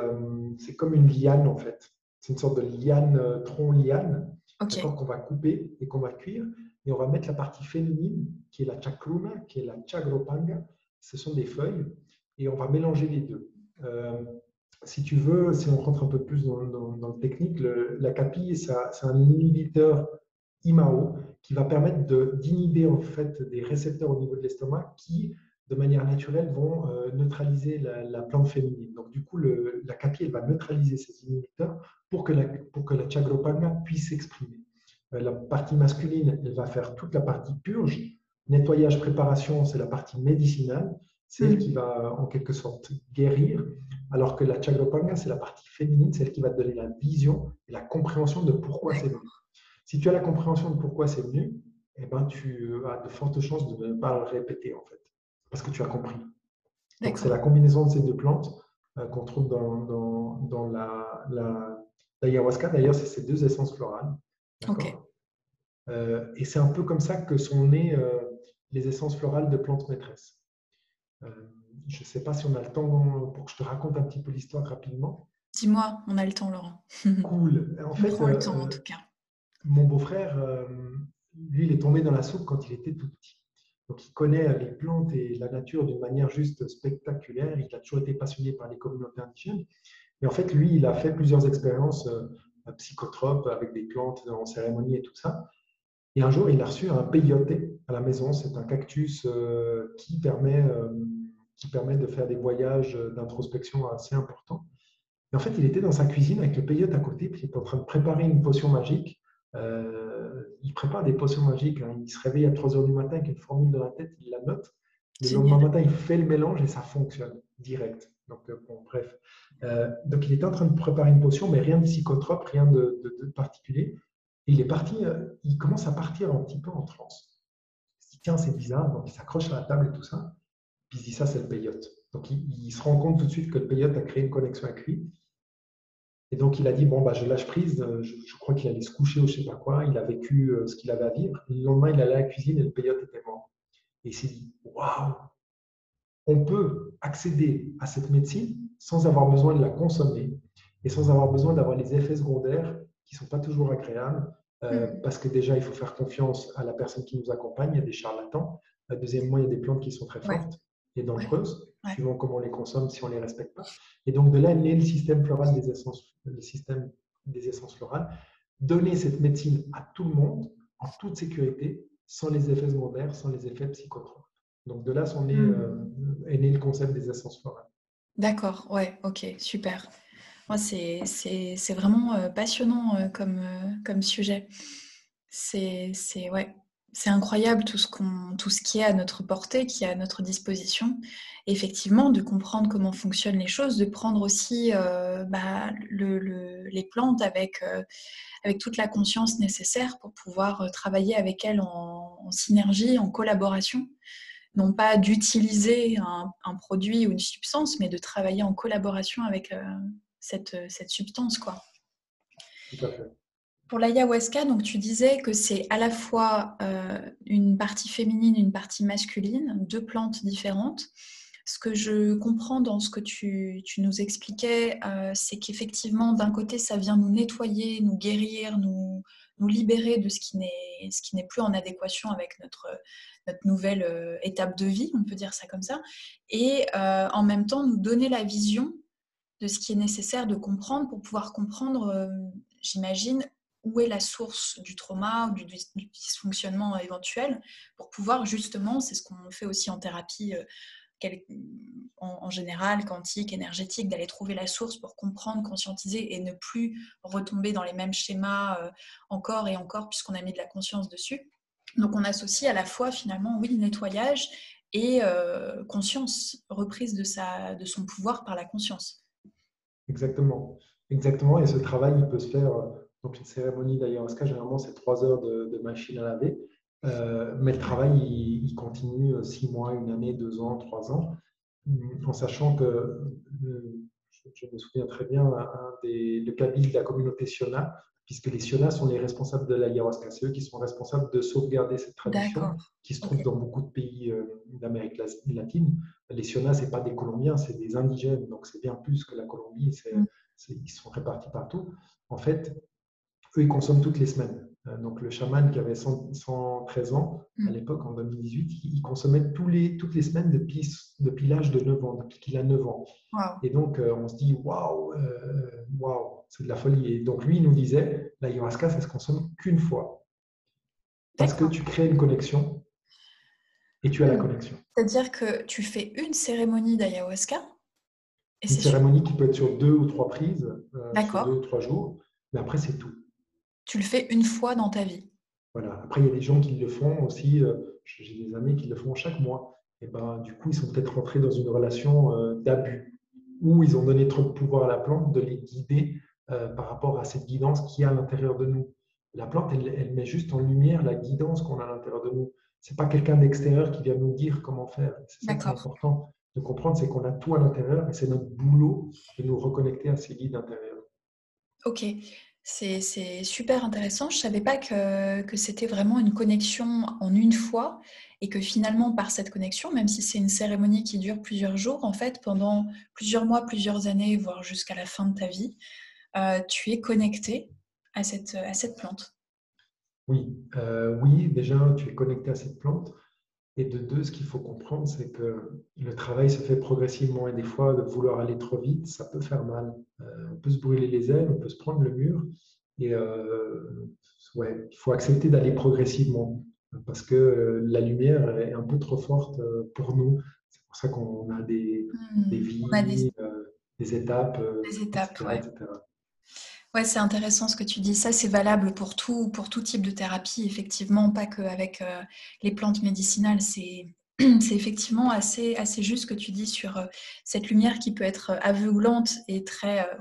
c'est comme une liane en fait. C'est une sorte de liane, tronc liane, qu'on va couper et qu'on va cuire. Et on va mettre la partie féminine, qui est la chacruna, qui est la chagropanga. Ce sont des feuilles et on va mélanger les deux. Euh, si tu veux, si on rentre un peu plus dans, le technique, la capille, c'est un inhibiteur IMAO qui va permettre d'inhiber en fait des récepteurs au niveau de l'estomac qui, de manière naturelle, vont euh, neutraliser la, plante féminine. Donc, du coup, la capille, elle va neutraliser ces inhibiteurs pour que la, pour que la chagropanga puisse s'exprimer. Euh, la partie masculine, elle va faire toute la partie purge. Nettoyage, préparation, c'est la partie médicinale c'est elle mm. qui va en quelque sorte guérir, alors que la Chagrapanga, c'est la partie féminine, c'est elle qui va donner la vision et la compréhension de pourquoi c'est venu. Si tu as la compréhension de pourquoi c'est venu, eh ben, tu as de fortes chances de ne pas le répéter en fait, parce que tu as compris. Donc c'est la combinaison de ces deux plantes euh, qu'on trouve dans, dans, dans la, la, D'ailleurs, c'est ces deux essences florales. Ok. et c'est un peu comme ça que sont nées les essences florales de plantes maîtresses. je ne sais pas si on a le temps pour que je te raconte un petit peu l'histoire rapidement. Dis-moi, on a le temps, Laurent. cool. [LAUGHS] En fait, on le temps, en tout cas. Mon beau-frère, lui, il est tombé dans la soupe quand il était tout petit. Donc, il connaît les plantes et la nature d'une manière juste spectaculaire. Il a toujours été passionné par les communautés indigènes. Et en fait, lui, il a fait plusieurs expériences euh, psychotropes avec des plantes en cérémonie et tout ça. Et un jour, il a reçu un peyote à la maison. C'est un cactus euh, qui permet, euh, qui permet de faire des voyages d'introspection assez importants. Et en fait, il était dans sa cuisine avec le peyote à côté, puis il était en train de préparer une potion magique. Il prépare des potions magiques. Hein. Il se réveille à 3 heures du matin avec une formule dans la tête, il la note. Le lendemain matin, il fait le mélange et ça fonctionne direct. Donc, bon, bref. Euh, donc, il était en train de préparer une potion, mais rien de psychotrope, rien de, particulier. Et il est parti, euh, il commence à partir un petit peu en transe. Il se dit, tiens, c'est bizarre. Donc, il s'accroche à la table et tout ça. Puis il se dit, ça, c'est le peyote. Donc, il, se rend compte tout de suite que le peyote a créé une connexion avec lui. Et donc, il a dit, bon, bah, je lâche prise. Euh, je, crois qu'il allait se coucher ou je ne sais pas quoi. Il a vécu ce qu'il avait à vivre. le lendemain, il allait à la cuisine et le peyote était mort. Et il s'est dit, waouh, on peut accéder à cette médecine sans avoir besoin de la consommer et sans avoir besoin d'avoir les effets secondaires qui ne sont pas toujours agréables, euh, mm. parce que déjà, il faut faire confiance à la personne qui nous accompagne, il y a des charlatans. Euh, deuxièmement, il y a des plantes qui sont très fortes et dangereuses, suivant comment on les consomme, si on ne les respecte pas. Et donc, de là est né le système floral des essences, le système des essences florales. Donner cette médecine à tout le monde, en toute sécurité, sans les effets secondaires, sans les effets psychotropes. Donc, de là sont nés, mm. euh, est né le concept des essences florales. D'accord, ouais, ok, super. Moi, c'est vraiment euh, passionnant euh, comme, comme sujet. C'est ouais, incroyable tout ce, qu'on tout ce qui est à notre portée, qui est à notre disposition. effectivement, de comprendre comment fonctionnent les choses, de prendre aussi bah, le, les plantes avec, avec toute la conscience nécessaire pour pouvoir travailler avec elles en synergie, en collaboration non pas d'utiliser un, produit ou une substance, mais de travailler en collaboration avec euh, cette, cette, substance. Quoi. Tout à fait. Pour l'ayahuasca, donc tu disais que c'est à la fois euh, une partie féminine, une partie masculine, deux plantes différentes. Ce que je comprends dans ce que tu, nous expliquais, euh, c'est qu'effectivement, d'un côté, ça vient nous nettoyer, nous guérir, nous, libérer de ce qui n'est plus en adéquation avec notre, notre nouvelle euh, étape de vie, on peut dire ça comme ça, et en même temps nous donner la vision de ce qui est nécessaire de comprendre pour pouvoir comprendre, j'imagine, où est la source du trauma ou du, dysfonctionnement éventuel, pour pouvoir justement, c'est ce qu'on fait aussi en thérapie en, général, quantique, énergétique, d'aller trouver la source pour comprendre, conscientiser et ne plus retomber dans les mêmes schémas encore et encore puisqu'on a mis de la conscience dessus. Donc on associe à la fois finalement, oui, nettoyage et euh, conscience, reprise de, sa, de son pouvoir par la conscience. Exactement. Exactement. Et ce travail, il peut se faire, euh, donc une cérémonie d'ayahuasca, généralement c'est trois heures de, machine à laver. Euh, mais le travail, il, continue six mois, une année, deux ans, trois ans, en sachant que, je, me souviens très bien, un des, le cabine de la communauté Siona puisque les Sionas sont les responsables de l'ayahuasca. C'est eux qui sont responsables de sauvegarder cette tradition qui se trouve dans beaucoup de pays euh, d'Amérique latine. Les Sionas, ce pas des Colombiens, c'est des indigènes, donc c'est bien plus que la Colombie, mm. ils sont répartis partout. En fait, eux, ils consomment toutes les semaines. Euh, donc le chaman qui avait 113 ans à mm. l'époque, en 2018, il consommait tous les, toutes les semaines depuis, depuis l'âge de 9 ans, depuis qu'il a 9 ans. Et donc euh, on se dit, waouh, waouh, c'est de la folie. Et donc lui, il nous disait, l'ayahuasca, ça se consomme qu'une fois. Parce que tu crées une connexion et tu as la connexion. C'est-à-dire que tu fais une cérémonie d'ayahuasca Une cérémonie qui peut être sur deux ou trois prises, euh, sur deux ou trois jours, mais après c'est tout. Tu le fais une fois dans ta vie. Voilà. Après, il y a des gens qui le font aussi. Euh, j'ai des amis qui le font chaque mois. Et ben, du coup, ils sont peut-être rentrés dans une relation euh, d'abus où ils ont donné trop de pouvoir à la plante de les guider euh, par rapport à cette guidance qui est à l'intérieur de nous. La plante, elle, met juste en lumière la guidance qu'on a à l'intérieur de nous. Ce n'est pas quelqu'un d'extérieur qui vient nous dire comment faire. C'est ça qui est important de comprendre, c'est qu'on a tout à l'intérieur et c'est notre boulot de nous reconnecter à ces guides intérieurs. Ok. C'est super intéressant. Je ne savais pas que, c'était vraiment une connexion en une fois et que finalement, par cette connexion, même si c'est une cérémonie qui dure plusieurs jours, en fait, pendant plusieurs mois, plusieurs années, voire jusqu'à la fin de ta vie, euh, tu es connecté à cette, à cette plante. Oui, euh, oui, déjà, tu es connecté à cette plante. Et de deux, ce qu'il faut comprendre, c'est que le travail se fait progressivement et des fois, de vouloir aller trop vite, ça peut faire mal. Euh, on peut se brûler les ailes, on peut se prendre le mur. Et euh, ouais, il faut accepter d'aller progressivement parce que euh, la lumière est un peu trop forte pour nous. C'est pour ça qu'on a des, hmm. des vies, des... étapes, des étapes etc. Ouais, c'est intéressant ce que tu dis. Ça, c'est valable pour tout, pour tout type de thérapie, effectivement, pas qu'avec euh, les plantes médicinales. C'est, [CLEARS THROAT] c'est effectivement assez, assez juste ce que tu dis sur euh, cette lumière qui peut être aveuglante et très, euh,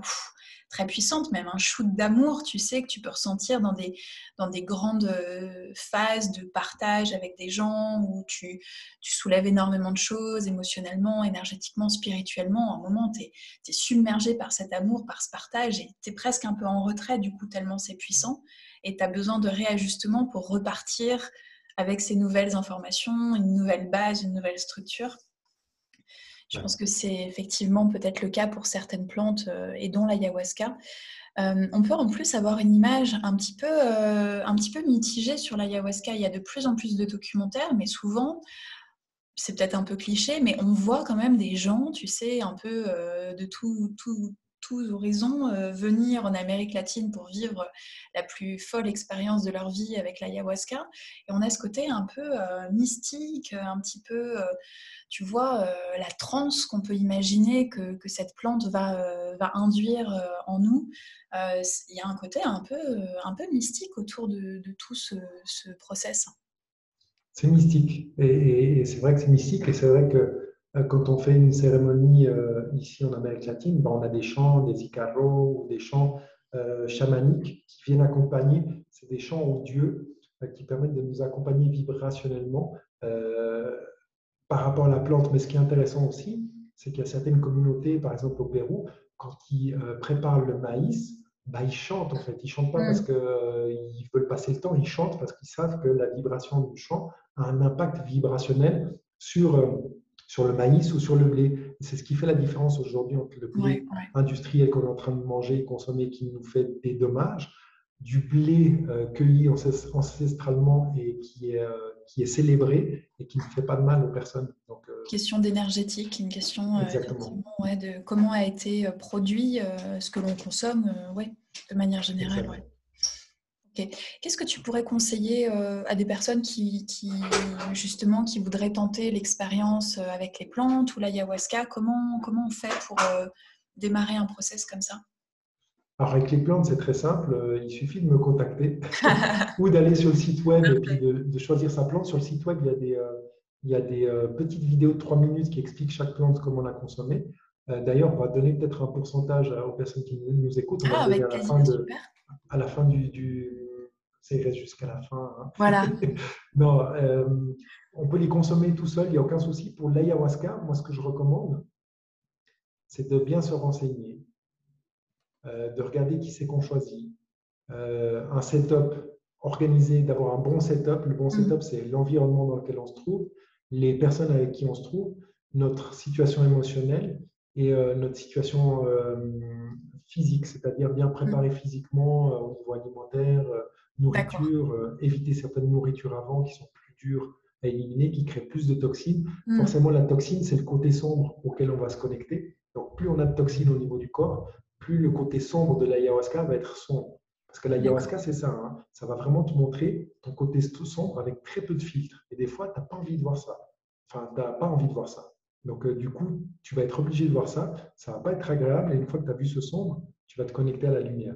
très puissante, même un shoot d'amour, tu sais, que tu peux ressentir dans des, dans des grandes euh, phases de partage avec des gens où tu, tu soulèves énormément de choses émotionnellement, énergétiquement, spirituellement. À un moment, tu es, submergé par cet amour, par ce partage et tu es presque un peu en retrait, du coup, tellement c'est puissant. Et tu as besoin de réajustement pour repartir avec ces nouvelles informations, une nouvelle base, une nouvelle structure. Je pense que c'est effectivement peut-être le cas pour certaines plantes euh, et dont l'ayahuasca. Euh, on peut en plus avoir une image un petit peu, euh, un petit peu mitigée sur l'ayahuasca. Il y a de plus en plus de documentaires, mais souvent, c'est peut-être un peu cliché, mais on voit quand même des gens, tu sais, un peu de tout, tout, tous horizons venir en Amérique latine pour vivre la plus folle expérience de leur vie avec l'ayahuasca. Et on a ce côté un peu mystique, un petit peu tu vois, euh, la transe qu'on peut imaginer que, cette plante va, euh, va induire euh, en nous. Il y a un côté un peu, un peu mystique autour de, tout ce, process. C'est mystique. Et, c'est vrai que c'est mystique. Et c'est vrai que quand on fait une cérémonie ici en Amérique latine, ben, on a des chants, des icaros ou des chants chamaniques qui viennent accompagner. C'est des chants aux dieux qui permettent de nous accompagner vibrationnellement par rapport à la plante. Mais ce qui est intéressant aussi, c'est qu'il y a certaines communautés, par exemple au Pérou, quand ils euh, préparent le maïs, bah, ils chantent en fait. Ils chantent pas mm. parce qu'ils euh, veulent passer le temps, ils chantent parce qu'ils savent que la vibration du chant a un impact vibrationnel sur, euh, sur le maïs ou sur le blé. C'est ce qui fait la différence aujourd'hui entre le blé industriel qu'on est en train de manger et consommer qui nous fait des dommages, du blé cueilli ancestralement et qui est qui est célébré et qui ne fait pas de mal aux personnes. Donc, euh, question d'énergétique, une question euh, de comment a été euh, produit ce que l'on consomme ouais, de manière générale. Qu'est-ce que tu pourrais conseiller à des personnes qui, qui, justement qui voudraient tenter l'expérience avec les plantes ou l'ayahuasca? Comment, comment on fait pour démarrer un process comme ça? Alors avec les plantes, c'est très simple, euh, il suffit de me contacter [LAUGHS] [LAUGHS] ou d'aller sur le site web et puis de, choisir sa plante. Sur le site web, il y a des, euh, il y a des euh, petites vidéos de 3 minutes qui expliquent chaque plante, comment la consommer. D'ailleurs, on va donner peut-être un pourcentage aux personnes qui nous écoutent. ah, avec à, la fin de, à la fin du... du ça reste jusqu'à la fin. Hein. Voilà. [LAUGHS] non, on peut les consommer tout seul, il n'y a aucun souci. Pour l'ayahuasca, moi, ce que je recommande, c'est de bien se renseigner euh, de regarder qui c'est qu'on choisit, euh, un setup organisé, d'avoir un bon setup. Le bon mm. setup, c'est l'environnement dans lequel on se trouve, les personnes avec qui on se trouve, notre situation émotionnelle et euh, notre situation physique, c'est-à-dire bien préparer mm. physiquement au niveau alimentaire, nourriture, éviter certaines nourritures avant qui sont plus dures à éliminer, qui créent plus de toxines. Mm. Forcément, la toxine, c'est le côté sombre auquel on va se connecter. Donc, plus on a de toxines au niveau du corps, plus le côté sombre de l'ayahuasca va être sombre. Parce que l'ayahuasca, c'est ça. Hein. Ça va vraiment te montrer ton côté sombre avec très peu de filtres. Et des fois, tu n'as pas envie de voir ça. Enfin, tu n'as pas envie de voir ça. Donc, euh, du coup, tu vas être obligé de voir ça. Ça ne va pas être agréable. Et une fois que tu as vu ce sombre, tu vas te connecter à la lumière.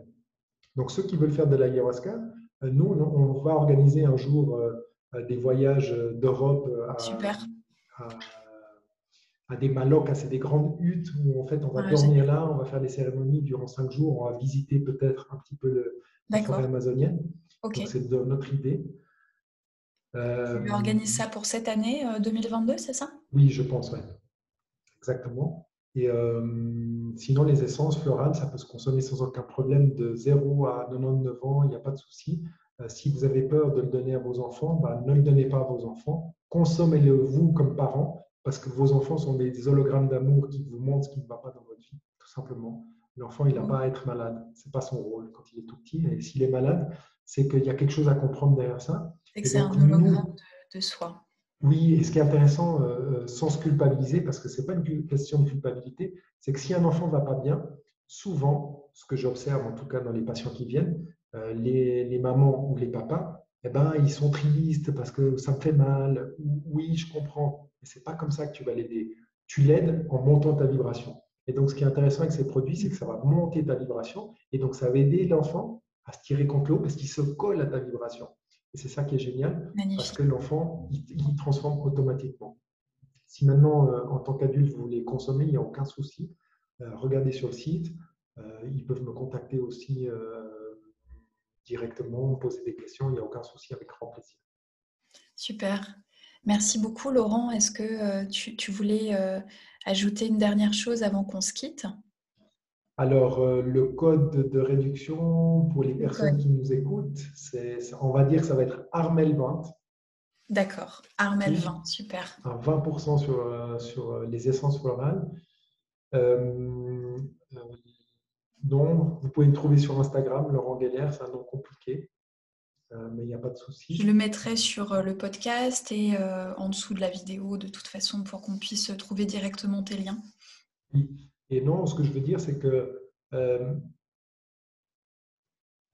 Donc, ceux qui veulent faire de l'ayahuasca, euh, nous, on va organiser un jour euh, des voyages d'Europe à, à à des malocs, c'est des grandes huttes où en fait on va dormir là, on va faire des cérémonies durant cinq jours, on va visiter peut-être un petit peu le, la forêt amazonienne. C'est notre idée. Euh, tu organises ça pour cette année 2022, euh, c'est ça? Oui, je pense, oui. Exactement. Et euh, sinon, les essences florales, ça peut se consommer sans aucun problème de 0 à 99 ans, il n'y a pas de souci. Euh, si vous avez peur de le donner à vos enfants, bah, ne le donnez pas à vos enfants. Consommez-le vous comme parents, parce que vos enfants sont des hologrammes d'amour qui vous montrent ce qui ne va pas dans votre vie, tout simplement. L'enfant, il n'a pas à être malade. Ce n'est pas son rôle quand il est tout petit. Et s'il est malade, c'est qu'il y a quelque chose à comprendre derrière ça. C'est que c'est un hologramme de, soi. Oui, et ce qui est intéressant, euh, euh, sans se culpabiliser, parce que ce n'est pas une question de culpabilité, c'est que si un enfant ne va pas bien, souvent, ce que j'observe, en tout cas dans les patients qui viennent, euh, les, mamans ou les papas, eh ben, ils sont tristes parce que ça me fait mal. Oui, je comprends. Mais ce n'est pas comme ça que tu vas l'aider. Tu l'aides en montant ta vibration. Et donc, ce qui est intéressant avec ces produits, c'est que ça va monter ta vibration. Et donc, ça va aider l'enfant à se tirer contre l'eau parce qu'il se colle à ta vibration. Et c'est ça qui est génial, parce que l'enfant, il, transforme automatiquement. Si maintenant, euh, en tant qu'adulte, vous voulez consommer, il n'y a aucun souci. Euh, regardez sur le site. ils peuvent me contacter aussi directement, poser des questions, il n'y a aucun souci, avec grand plaisir. Super. Merci beaucoup, Laurent. Est-ce que euh, tu, voulais euh, ajouter une dernière chose avant qu'on se quitte? Alors, euh, le code de réduction pour les personnes qui nous écoutent, on va dire que ça va être Armel20. D'accord, Armel20, super. Un 20% sur, sur les essences florales. Donc, vous pouvez me trouver sur Instagram, Laurent Geller, c'est un nom compliqué, euh, mais il n'y a pas de souci. Je le mettrai sur euh, le podcast et euh, en dessous de la vidéo, de toute façon, pour qu'on puisse trouver directement tes liens. Oui. Et non, ce que je veux dire, c'est que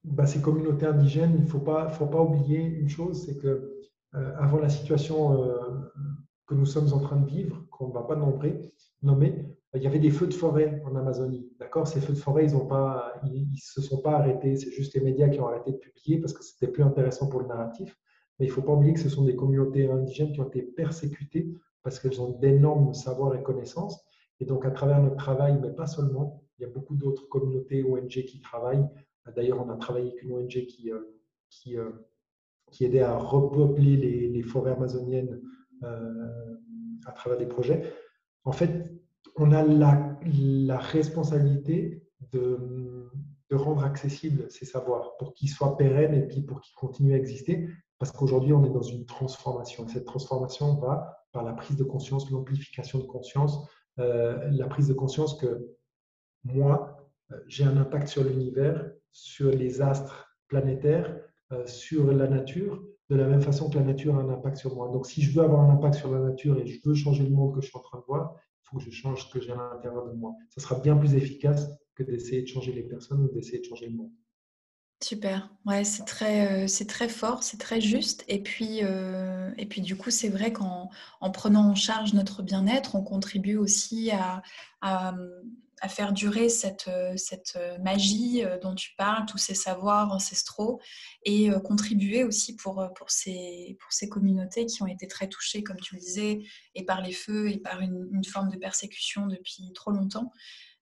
bah, ces communautés indigènes, il ne faut pas, oublier une chose, c'est que avant la situation que nous sommes en train de vivre, qu'on ne va pas nommer il y avait des feux de forêt en Amazonie. D'accord? Ces feux de forêt, ils ne se sont pas arrêtés. C'est juste les médias qui ont arrêté de publier parce que c'était plus intéressant pour le narratif. Mais il ne faut pas oublier que ce sont des communautés indigènes qui ont été persécutées parce qu'elles ont d'énormes savoirs et connaissances. Et donc, à travers notre travail, mais pas seulement, il y a beaucoup d'autres communautés ONG qui travaillent. D'ailleurs, on a travaillé avec une ONG qui, euh, qui, euh, qui aidait à repeupler les, forêts amazoniennes euh, à travers des projets. En fait, on a la, responsabilité de, rendre accessibles ces savoirs pour qu'ils soient pérennes et puis pour qu'ils continuent à exister. Parce qu'aujourd'hui, on est dans une transformation. cette transformation va par la prise de conscience, l'amplification de conscience, euh, la prise de conscience que moi, euh, j'ai un impact sur l'univers, sur les astres planétaires, euh, sur la nature, de la même façon que la nature a un impact sur moi. Donc, si je veux avoir un impact sur la nature et je veux changer le monde que je suis en train de voir, que je change ce que j'ai à l'intérieur de moi. Ça sera bien plus efficace que d'essayer de changer les personnes ou d'essayer de changer le monde. Super, ouais, c'est très, euh, c'est très fort, c'est très juste. Et puis, euh, et puis du coup, c'est vrai qu'en en prenant en charge notre bien-être, on contribue aussi à, à faire durer cette, euh, cette magie dont tu parles, tous ces savoirs ancestraux, et contribuer aussi pour, pour, ces, pour ces communautés qui ont été très touchées, comme tu le disais, et par les feux et par une, forme de persécution depuis trop longtemps.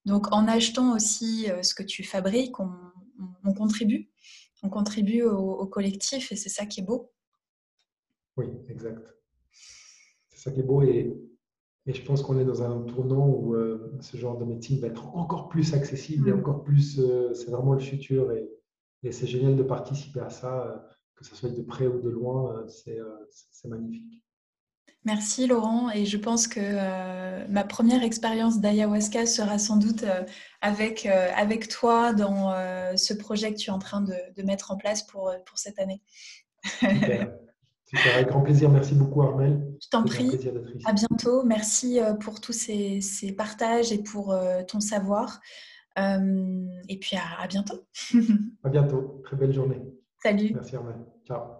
Donc en achetant aussi ce que tu fabriques, on, on, contribue, on contribue au, au collectif, et c'est ça qui est beau. Oui, exact. C'est ça qui est beau et et je pense qu'on est dans un tournant où euh, ce genre de médecine va être encore plus accessible et mm. encore plus. Euh, c'est vraiment le futur. Et, c'est génial de participer à ça, euh, que ce soit de près ou de loin. c'est magnifique. Merci Laurent. Et je pense que ma première expérience d'ayahuasca sera sans doute avec, avec toi dans ce projet que tu es en train de, de mettre en place pour, pour cette année. Super. Super, avec grand plaisir. Merci beaucoup, Armel. Je t'en prie. À bientôt. Merci euh, pour tous ces, partages et pour euh, ton savoir. Euh, et puis à, à bientôt. [LAUGHS] à bientôt. Très belle journée. Salut. Merci, Armel. Ciao.